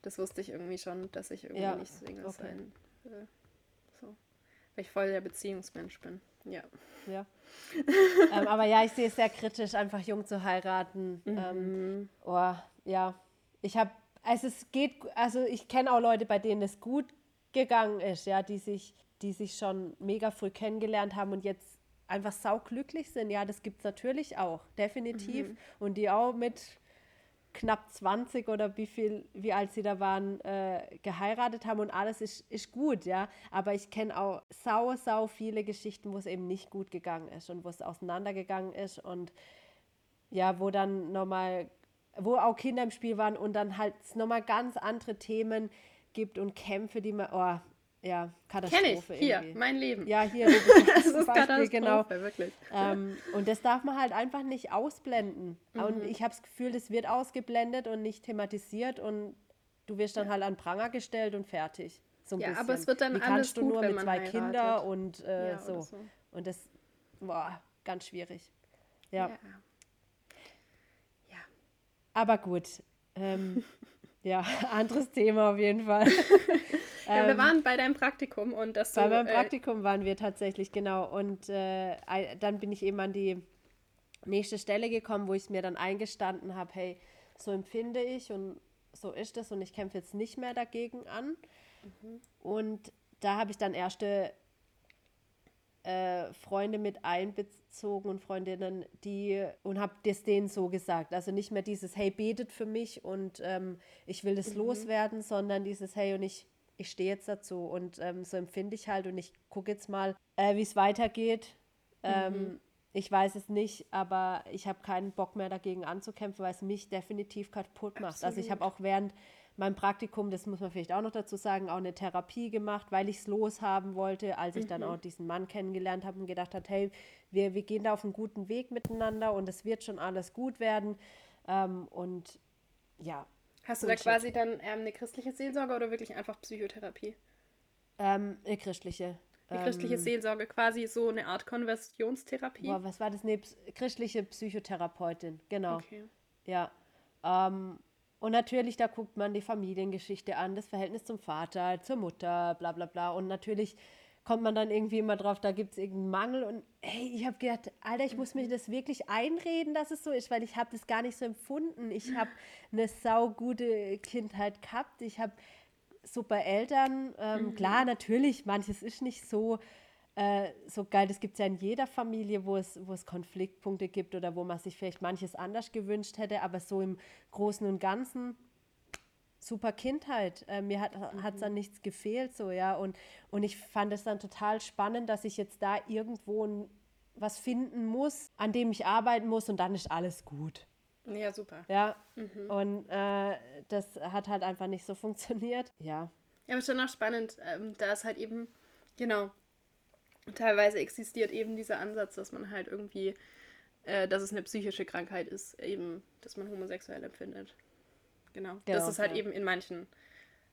[SPEAKER 2] das wusste ich irgendwie schon, dass ich irgendwie
[SPEAKER 3] Ja,
[SPEAKER 2] nicht Single
[SPEAKER 3] okay.
[SPEAKER 2] sein will. Weil ich voll der Beziehungsmensch bin. Ja.
[SPEAKER 3] Ja. ähm, aber ja, ich sehe es sehr kritisch, einfach jung zu heiraten.
[SPEAKER 2] Mhm.
[SPEAKER 3] Ähm, oh, ja. Ich habe, also es geht, also ich kenne auch Leute, bei denen es gut gegangen ist, ja, die sich, die sich schon mega früh kennengelernt haben und jetzt einfach sauglücklich sind. Ja, das gibt es natürlich auch, definitiv.
[SPEAKER 2] Mhm.
[SPEAKER 3] Und die auch mit knapp 20 oder wie viel, wie alt sie da waren, äh, geheiratet haben und alles ist, ist gut, ja. Aber ich kenne auch sau, sau viele Geschichten, wo es eben nicht gut gegangen ist und wo es auseinandergegangen ist und ja, wo dann nochmal, wo auch Kinder im Spiel waren und dann halt nochmal ganz andere Themen gibt und Kämpfe, die man, oh, ja, Katastrophe
[SPEAKER 2] Kenne ich. Hier,
[SPEAKER 3] irgendwie.
[SPEAKER 2] mein Leben.
[SPEAKER 3] Ja, hier, bist ein [LAUGHS]
[SPEAKER 2] das ist
[SPEAKER 3] Beispiel,
[SPEAKER 2] Katastrophe,
[SPEAKER 3] genau.
[SPEAKER 2] wirklich.
[SPEAKER 3] Ähm, und das darf man halt einfach nicht ausblenden. Und
[SPEAKER 2] Mhm.
[SPEAKER 3] ich habe das Gefühl, das wird ausgeblendet und nicht thematisiert und du wirst dann halt an Pranger gestellt und fertig. So ein
[SPEAKER 2] Ja,
[SPEAKER 3] bisschen.
[SPEAKER 2] aber es wird dann
[SPEAKER 3] Wie
[SPEAKER 2] alles
[SPEAKER 3] kannst du
[SPEAKER 2] gut,
[SPEAKER 3] nur
[SPEAKER 2] wenn
[SPEAKER 3] mit
[SPEAKER 2] man
[SPEAKER 3] zwei. Kindern und äh,
[SPEAKER 2] Ja,
[SPEAKER 3] so.
[SPEAKER 2] so.
[SPEAKER 3] Und das, boah, ganz schwierig. Ja,
[SPEAKER 2] Ja. ja.
[SPEAKER 3] aber gut. Ähm, [LAUGHS] ja, [LAUGHS] anderes Thema auf jeden Fall.
[SPEAKER 2] Ja, wir
[SPEAKER 3] Ähm,
[SPEAKER 2] waren bei deinem Praktikum und das.
[SPEAKER 3] Bei meinem
[SPEAKER 2] äh,
[SPEAKER 3] Praktikum waren wir tatsächlich, genau. Und äh, dann bin ich eben an die nächste Stelle gekommen, wo ich mir dann eingestanden habe, hey, so empfinde ich und so ist es und ich kämpfe jetzt nicht mehr dagegen an. Und da habe ich dann erste äh, Freunde mit einbezogen und Freundinnen, die und habe das denen so gesagt. Also nicht mehr dieses, hey, betet für mich und ähm, ich will das loswerden, sondern dieses, hey, und ich, ich stehe jetzt dazu und ähm, so empfinde ich halt und ich gucke jetzt mal, äh, wie es weitergeht. Ähm, Ich weiß es nicht, aber ich habe keinen Bock mehr dagegen anzukämpfen, weil es mich definitiv kaputt macht. Also ich
[SPEAKER 2] Absolut.
[SPEAKER 3] habe auch während meinem Praktikum, das muss man vielleicht auch noch dazu sagen, auch eine Therapie gemacht, weil ich es loshaben wollte, als ich dann auch diesen Mann kennengelernt habe und gedacht habe, hey, wir, wir gehen da auf einen guten Weg miteinander und es wird schon alles gut werden. Ähm, und ja,
[SPEAKER 2] Hast du da quasi dann ähm, eine christliche Seelsorge oder wirklich einfach Psychotherapie?
[SPEAKER 3] ähm, eine christliche.
[SPEAKER 2] Eine christliche
[SPEAKER 3] ähm,
[SPEAKER 2] Seelsorge, quasi so eine Art Konversionstherapie.
[SPEAKER 3] Boah, was war das? Eine christliche Psychotherapeutin, genau.
[SPEAKER 2] Okay.
[SPEAKER 3] Ja. Ähm, und natürlich, da guckt man die Familiengeschichte an, das Verhältnis zum Vater, zur Mutter, bla bla bla. Und natürlich kommt man dann irgendwie immer drauf, da gibt es irgendeinen Mangel. Und hey, ich habe gedacht, Alter, ich muss mir das wirklich einreden, dass es so ist, weil ich habe das gar nicht so empfunden. Ich habe eine saugute Kindheit gehabt. Ich habe super Eltern. Ähm, Klar, natürlich, manches ist nicht so äh, so geil. Das gibt es ja in jeder Familie, wo es, wo es Konfliktpunkte gibt oder wo man sich vielleicht manches anders gewünscht hätte, aber so im Großen und Ganzen super Kindheit. Äh, mir hat es dann nichts gefehlt, so, ja. Und, und ich fand es dann total spannend, dass ich jetzt da irgendwo ein, was finden muss, an dem ich arbeiten muss und dann ist alles gut.
[SPEAKER 2] Ja, super.
[SPEAKER 3] Ja. Und äh, das hat halt einfach nicht so [LAUGHS] funktioniert. Ja.
[SPEAKER 2] Ja, aber schon auch spannend, ähm, da es halt eben Genau. Teilweise existiert eben dieser Ansatz, dass man halt irgendwie, äh, dass es eine psychische Krankheit ist, eben, dass man homosexuell empfindet. Genau. genau das ist halt ja. eben in manchen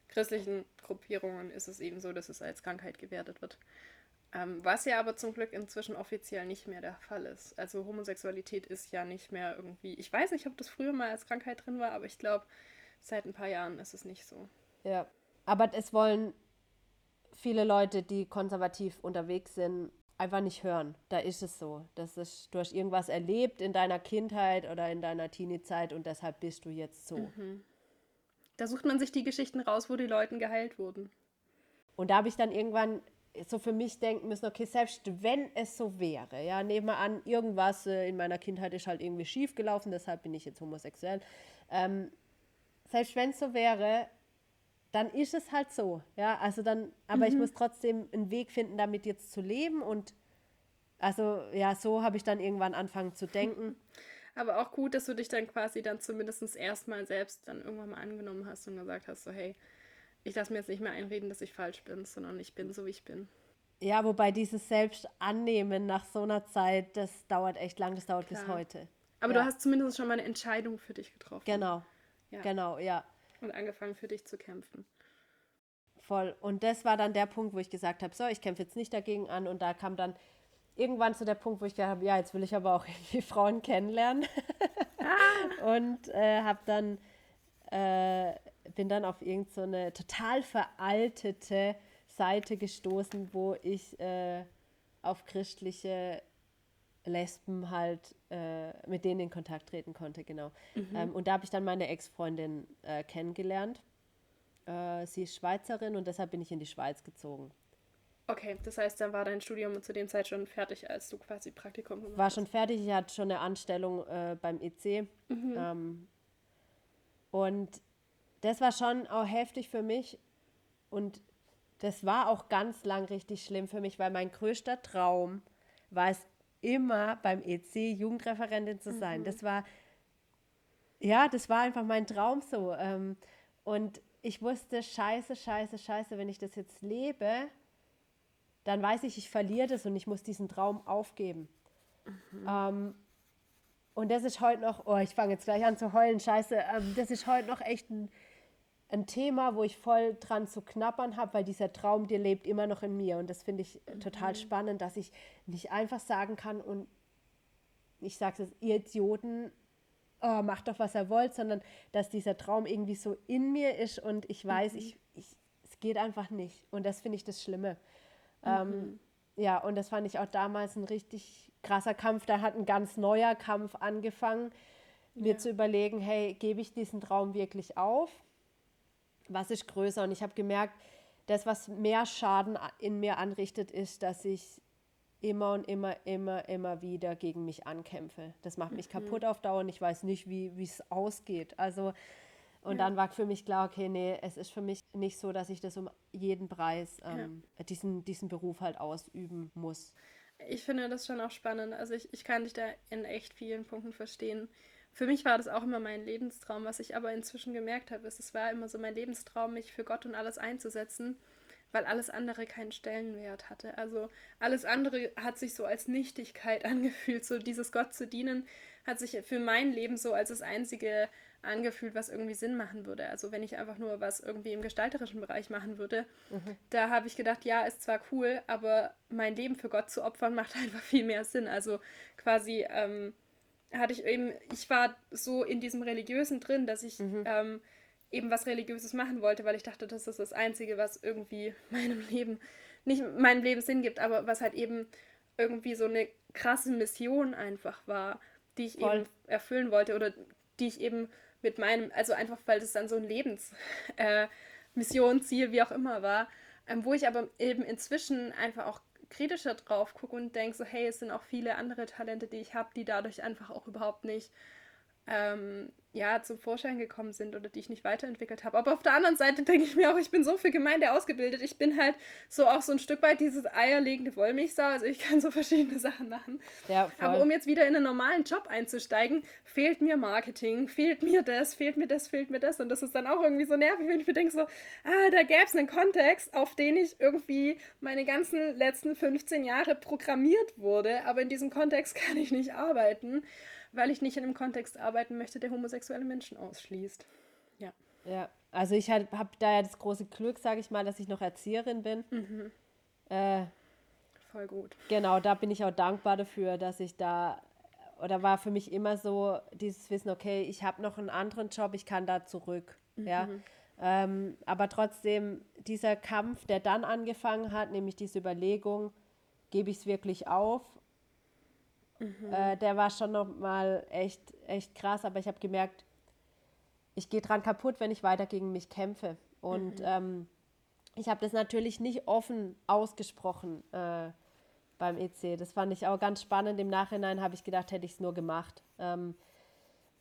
[SPEAKER 2] christlichen Gruppierungen ist es eben so, dass es als Krankheit gewertet wird. Ähm, was ja aber zum Glück inzwischen offiziell nicht mehr der Fall ist. Also Homosexualität ist ja nicht mehr irgendwie. Ich weiß nicht, ob das früher mal als Krankheit drin war, aber ich glaube, seit ein paar Jahren ist es nicht so.
[SPEAKER 3] Ja, aber es wollen viele Leute, die konservativ unterwegs sind, einfach nicht hören. Da ist es so. Das ist, du hast irgendwas erlebt in deiner Kindheit oder in deiner Teenie-Zeit und deshalb bist du jetzt so. Mhm.
[SPEAKER 2] Da sucht man sich die Geschichten raus, wo die Leute geheilt wurden.
[SPEAKER 3] Und da habe ich dann irgendwann so für mich denken müssen, okay, selbst wenn es so wäre, ja, nehmen wir an, irgendwas äh, in meiner Kindheit ist halt irgendwie schief gelaufen, deshalb bin ich jetzt homosexuell. Ähm, selbst wenn es so wäre, dann ist es halt so, ja, also dann, aber mhm. ich muss trotzdem einen Weg finden, damit jetzt zu leben und also ja, so habe ich dann irgendwann angefangen zu denken. [LAUGHS]
[SPEAKER 2] Aber auch gut, dass du dich dann quasi dann zumindest erstmal selbst dann irgendwann mal angenommen hast und gesagt hast, so hey, ich lasse mir jetzt nicht mehr einreden, dass ich falsch bin, sondern ich bin so, wie ich bin.
[SPEAKER 3] Ja, wobei dieses Selbstannehmen nach so einer Zeit, das dauert echt lang, das dauert Klar. bis heute.
[SPEAKER 2] Aber ja. du hast zumindest schon mal eine Entscheidung für dich getroffen.
[SPEAKER 3] Genau. Ja. Genau, ja.
[SPEAKER 2] Und angefangen für dich zu kämpfen.
[SPEAKER 3] Voll. Und das war dann der Punkt, wo ich gesagt habe, so, ich kämpfe jetzt nicht dagegen an. Und da kam dann irgendwann zu der Punkt, wo ich gedacht habe, ja, jetzt will ich aber auch [LAUGHS] irgendwie Frauen kennenlernen. Ah. [LAUGHS] und äh, habe dann äh, bin dann auf irgendeine so total veraltete Seite gestoßen, wo ich äh, auf christliche Lesben halt äh, mit denen in Kontakt treten konnte, genau. Mhm. Ähm, und da habe ich dann meine Ex-Freundin äh, kennengelernt. Äh, sie ist Schweizerin und deshalb bin ich in die Schweiz gezogen.
[SPEAKER 2] Okay, das heißt, dann war dein Studium zu dem Zeit schon fertig, als du quasi Praktikum gemacht hast?
[SPEAKER 3] War schon fertig, ich hatte schon eine Anstellung äh, beim EC. Mhm. Ähm, und das war schon auch heftig für mich und das war auch ganz lang richtig schlimm für mich, weil mein größter Traum war es immer beim EC Jugendreferentin zu sein. Mhm. Das war, ja, das war einfach mein Traum so. Ähm, und ich wusste, scheiße, scheiße, scheiße, wenn ich das jetzt lebe, dann weiß ich, ich verliere das und ich muss diesen Traum aufgeben. Mhm. Ähm, und das ist heute noch, oh, ich fange jetzt gleich an zu heulen, scheiße, ähm, das ist heute noch echt ein ein Thema, wo ich voll dran zu knappern habe, weil dieser Traum, der lebt immer noch in mir. Und das finde ich total mhm. spannend, dass ich nicht einfach sagen kann und ich sage es, ihr Idioten, oh, macht doch, was ihr wollt, sondern dass dieser Traum irgendwie so in mir ist und ich weiß, mhm. ich, ich, es geht einfach nicht. Und das finde ich das Schlimme. Ähm, mhm. Ähm, ja, und das fand ich auch damals ein richtig krasser Kampf. Da hat ein ganz neuer Kampf angefangen, ja. mir zu überlegen, hey, gebe ich diesen Traum wirklich auf? was ist größer. Und ich habe gemerkt, das, was mehr Schaden in mir anrichtet, ist, dass ich immer und immer, immer, immer wieder gegen mich ankämpfe. Das macht mich mhm. kaputt auf Dauer und ich weiß nicht, wie es ausgeht. Also, und ja. dann war für mich klar, okay, nee, es ist für mich nicht so, dass ich das um jeden Preis, ähm, ja. diesen, diesen Beruf halt ausüben muss.
[SPEAKER 2] Ich finde das schon auch spannend. Also ich, ich kann dich da in echt vielen Punkten verstehen für mich war das auch immer mein Lebenstraum. Was ich aber inzwischen gemerkt habe, ist, es war immer so mein Lebenstraum, mich für Gott und alles einzusetzen, weil alles andere keinen Stellenwert hatte. Also alles andere hat sich so als Nichtigkeit [LAUGHS] angefühlt. So dieses Gott zu dienen hat sich für mein Leben so als das einzige angefühlt, was irgendwie Sinn machen würde. Also wenn ich einfach nur was irgendwie im gestalterischen Bereich machen würde, mhm. da habe ich gedacht, ja, ist zwar cool, aber mein Leben für Gott zu opfern [LAUGHS] macht einfach viel mehr Sinn. Also quasi ähm, hatte ich eben, ich war so in diesem Religiösen drin, dass ich mhm. ähm, eben was Religiöses machen wollte, weil ich dachte, das ist das Einzige, was irgendwie [LAUGHS] meinem Leben, nicht meinem Leben Sinn gibt, aber was halt eben irgendwie so eine krasse Mission einfach war, die ich Voll. eben erfüllen wollte oder die ich eben mit meinem, also einfach, weil das dann so ein Lebensmission, [LAUGHS] äh, Ziel, wie auch immer war, ähm, wo ich aber eben inzwischen einfach auch kritischer drauf gucke und denke so, hey, es sind auch viele andere Talente, die ich habe, die dadurch einfach auch überhaupt nicht ähm, ja, zum Vorschein gekommen sind oder die ich nicht weiterentwickelt habe. Aber auf der anderen Seite denke ich mir auch, ich bin so für Gemeinde ausgebildet. Ich bin halt so auch so ein Stück weit dieses eierlegende Wollmilchsau. Also ich kann so verschiedene Sachen machen. Ja, Aber um jetzt wieder in einen normalen Job einzusteigen, fehlt mir Marketing, fehlt mir das, fehlt mir das, fehlt mir das. Und das ist dann auch irgendwie so nervig, wenn ich mir denke so, ah, da gäbe es einen Kontext, auf den ich irgendwie meine ganzen letzten 15 Jahre programmiert wurde. Aber in diesem Kontext [LAUGHS] kann ich nicht arbeiten weil ich nicht in einem Kontext arbeiten möchte, der homosexuelle Menschen ausschließt. Ja.
[SPEAKER 3] Ja, also ich habe da ja das große Glück, sage ich mal, dass ich noch Erzieherin bin. Mhm. Äh,
[SPEAKER 2] Voll gut.
[SPEAKER 3] Genau, da bin ich auch dankbar dafür, dass ich da, oder war für mich immer so dieses Wissen, okay, ich habe noch einen anderen Job, ich kann da zurück. Mhm. Ja. Ähm, aber trotzdem, dieser Kampf, der dann angefangen hat, nämlich diese Überlegung, gebe ich es wirklich auf Mhm. Äh, der war schon noch mal echt, echt krass, aber ich habe gemerkt, ich gehe dran kaputt, wenn ich weiter gegen mich kämpfe. Und mhm. ähm, ich habe das natürlich nicht offen ausgesprochen äh, beim EC. Das fand ich auch ganz spannend. Im Nachhinein habe ich gedacht, hätte ich es nur gemacht. Ähm,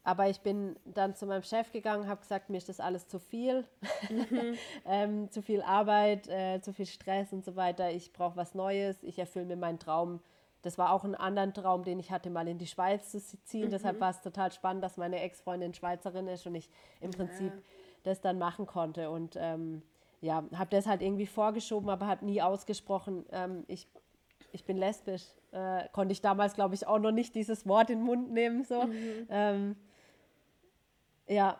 [SPEAKER 3] aber ich bin dann zu meinem Chef gegangen, habe gesagt, mir ist das alles zu viel, mhm. [LAUGHS] ähm, zu viel Arbeit, äh, zu viel Stress und so weiter. Ich brauche was Neues. Ich erfülle mir meinen Traum das war auch ein anderer Traum, den ich hatte, mal in die Schweiz zu ziehen. Mhm. Deshalb war es total spannend, dass meine Ex-Freundin Schweizerin ist und ich im Prinzip ja. das dann machen konnte. Und ähm, ja, habe das halt irgendwie vorgeschoben, aber habe nie ausgesprochen, ähm, ich, ich bin lesbisch. Äh, konnte ich damals, glaube ich, auch noch nicht dieses Wort in den Mund nehmen. So. Mhm. Ähm, ja.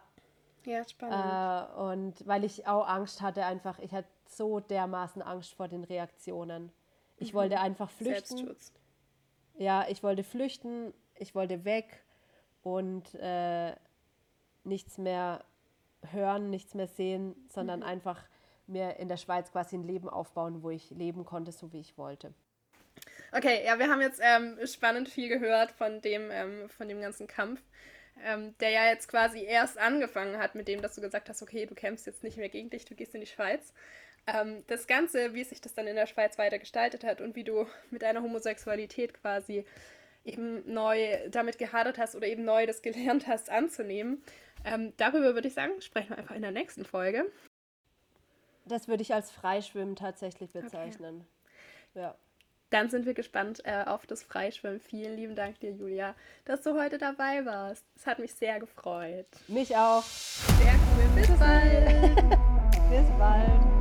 [SPEAKER 2] Ja, spannend.
[SPEAKER 3] Äh, und weil ich auch Angst hatte, einfach, ich hatte so dermaßen Angst vor den Reaktionen. Ich mhm. wollte einfach flüchten. Selbstschutz ja, ich wollte flüchten, ich wollte weg und äh, nichts mehr hören, nichts mehr sehen, sondern mhm. einfach mir in der Schweiz quasi ein Leben aufbauen, wo ich leben konnte, so wie ich wollte.
[SPEAKER 2] Okay, ja, wir haben jetzt ähm, spannend viel gehört von dem, ähm, von dem ganzen Kampf, ähm, der ja jetzt quasi erst angefangen hat mit dem, dass du gesagt hast, okay, du kämpfst jetzt nicht mehr gegen dich, du gehst in die Schweiz. Ähm, das Ganze, wie sich das dann in der Schweiz weiter gestaltet hat und wie du mit deiner Homosexualität quasi eben neu damit gehadert hast oder eben neu das gelernt hast anzunehmen, ähm, darüber würde ich sagen, sprechen wir einfach in der nächsten Folge.
[SPEAKER 3] Das würde ich als Freischwimmen tatsächlich bezeichnen. Okay. Ja.
[SPEAKER 2] Dann sind wir gespannt äh, auf das Freischwimmen. Vielen lieben Dank dir, Julia, dass du heute dabei warst. Es hat mich sehr gefreut.
[SPEAKER 3] Mich auch.
[SPEAKER 2] Sehr cool. Bis bald. [LAUGHS]
[SPEAKER 3] Bis bald.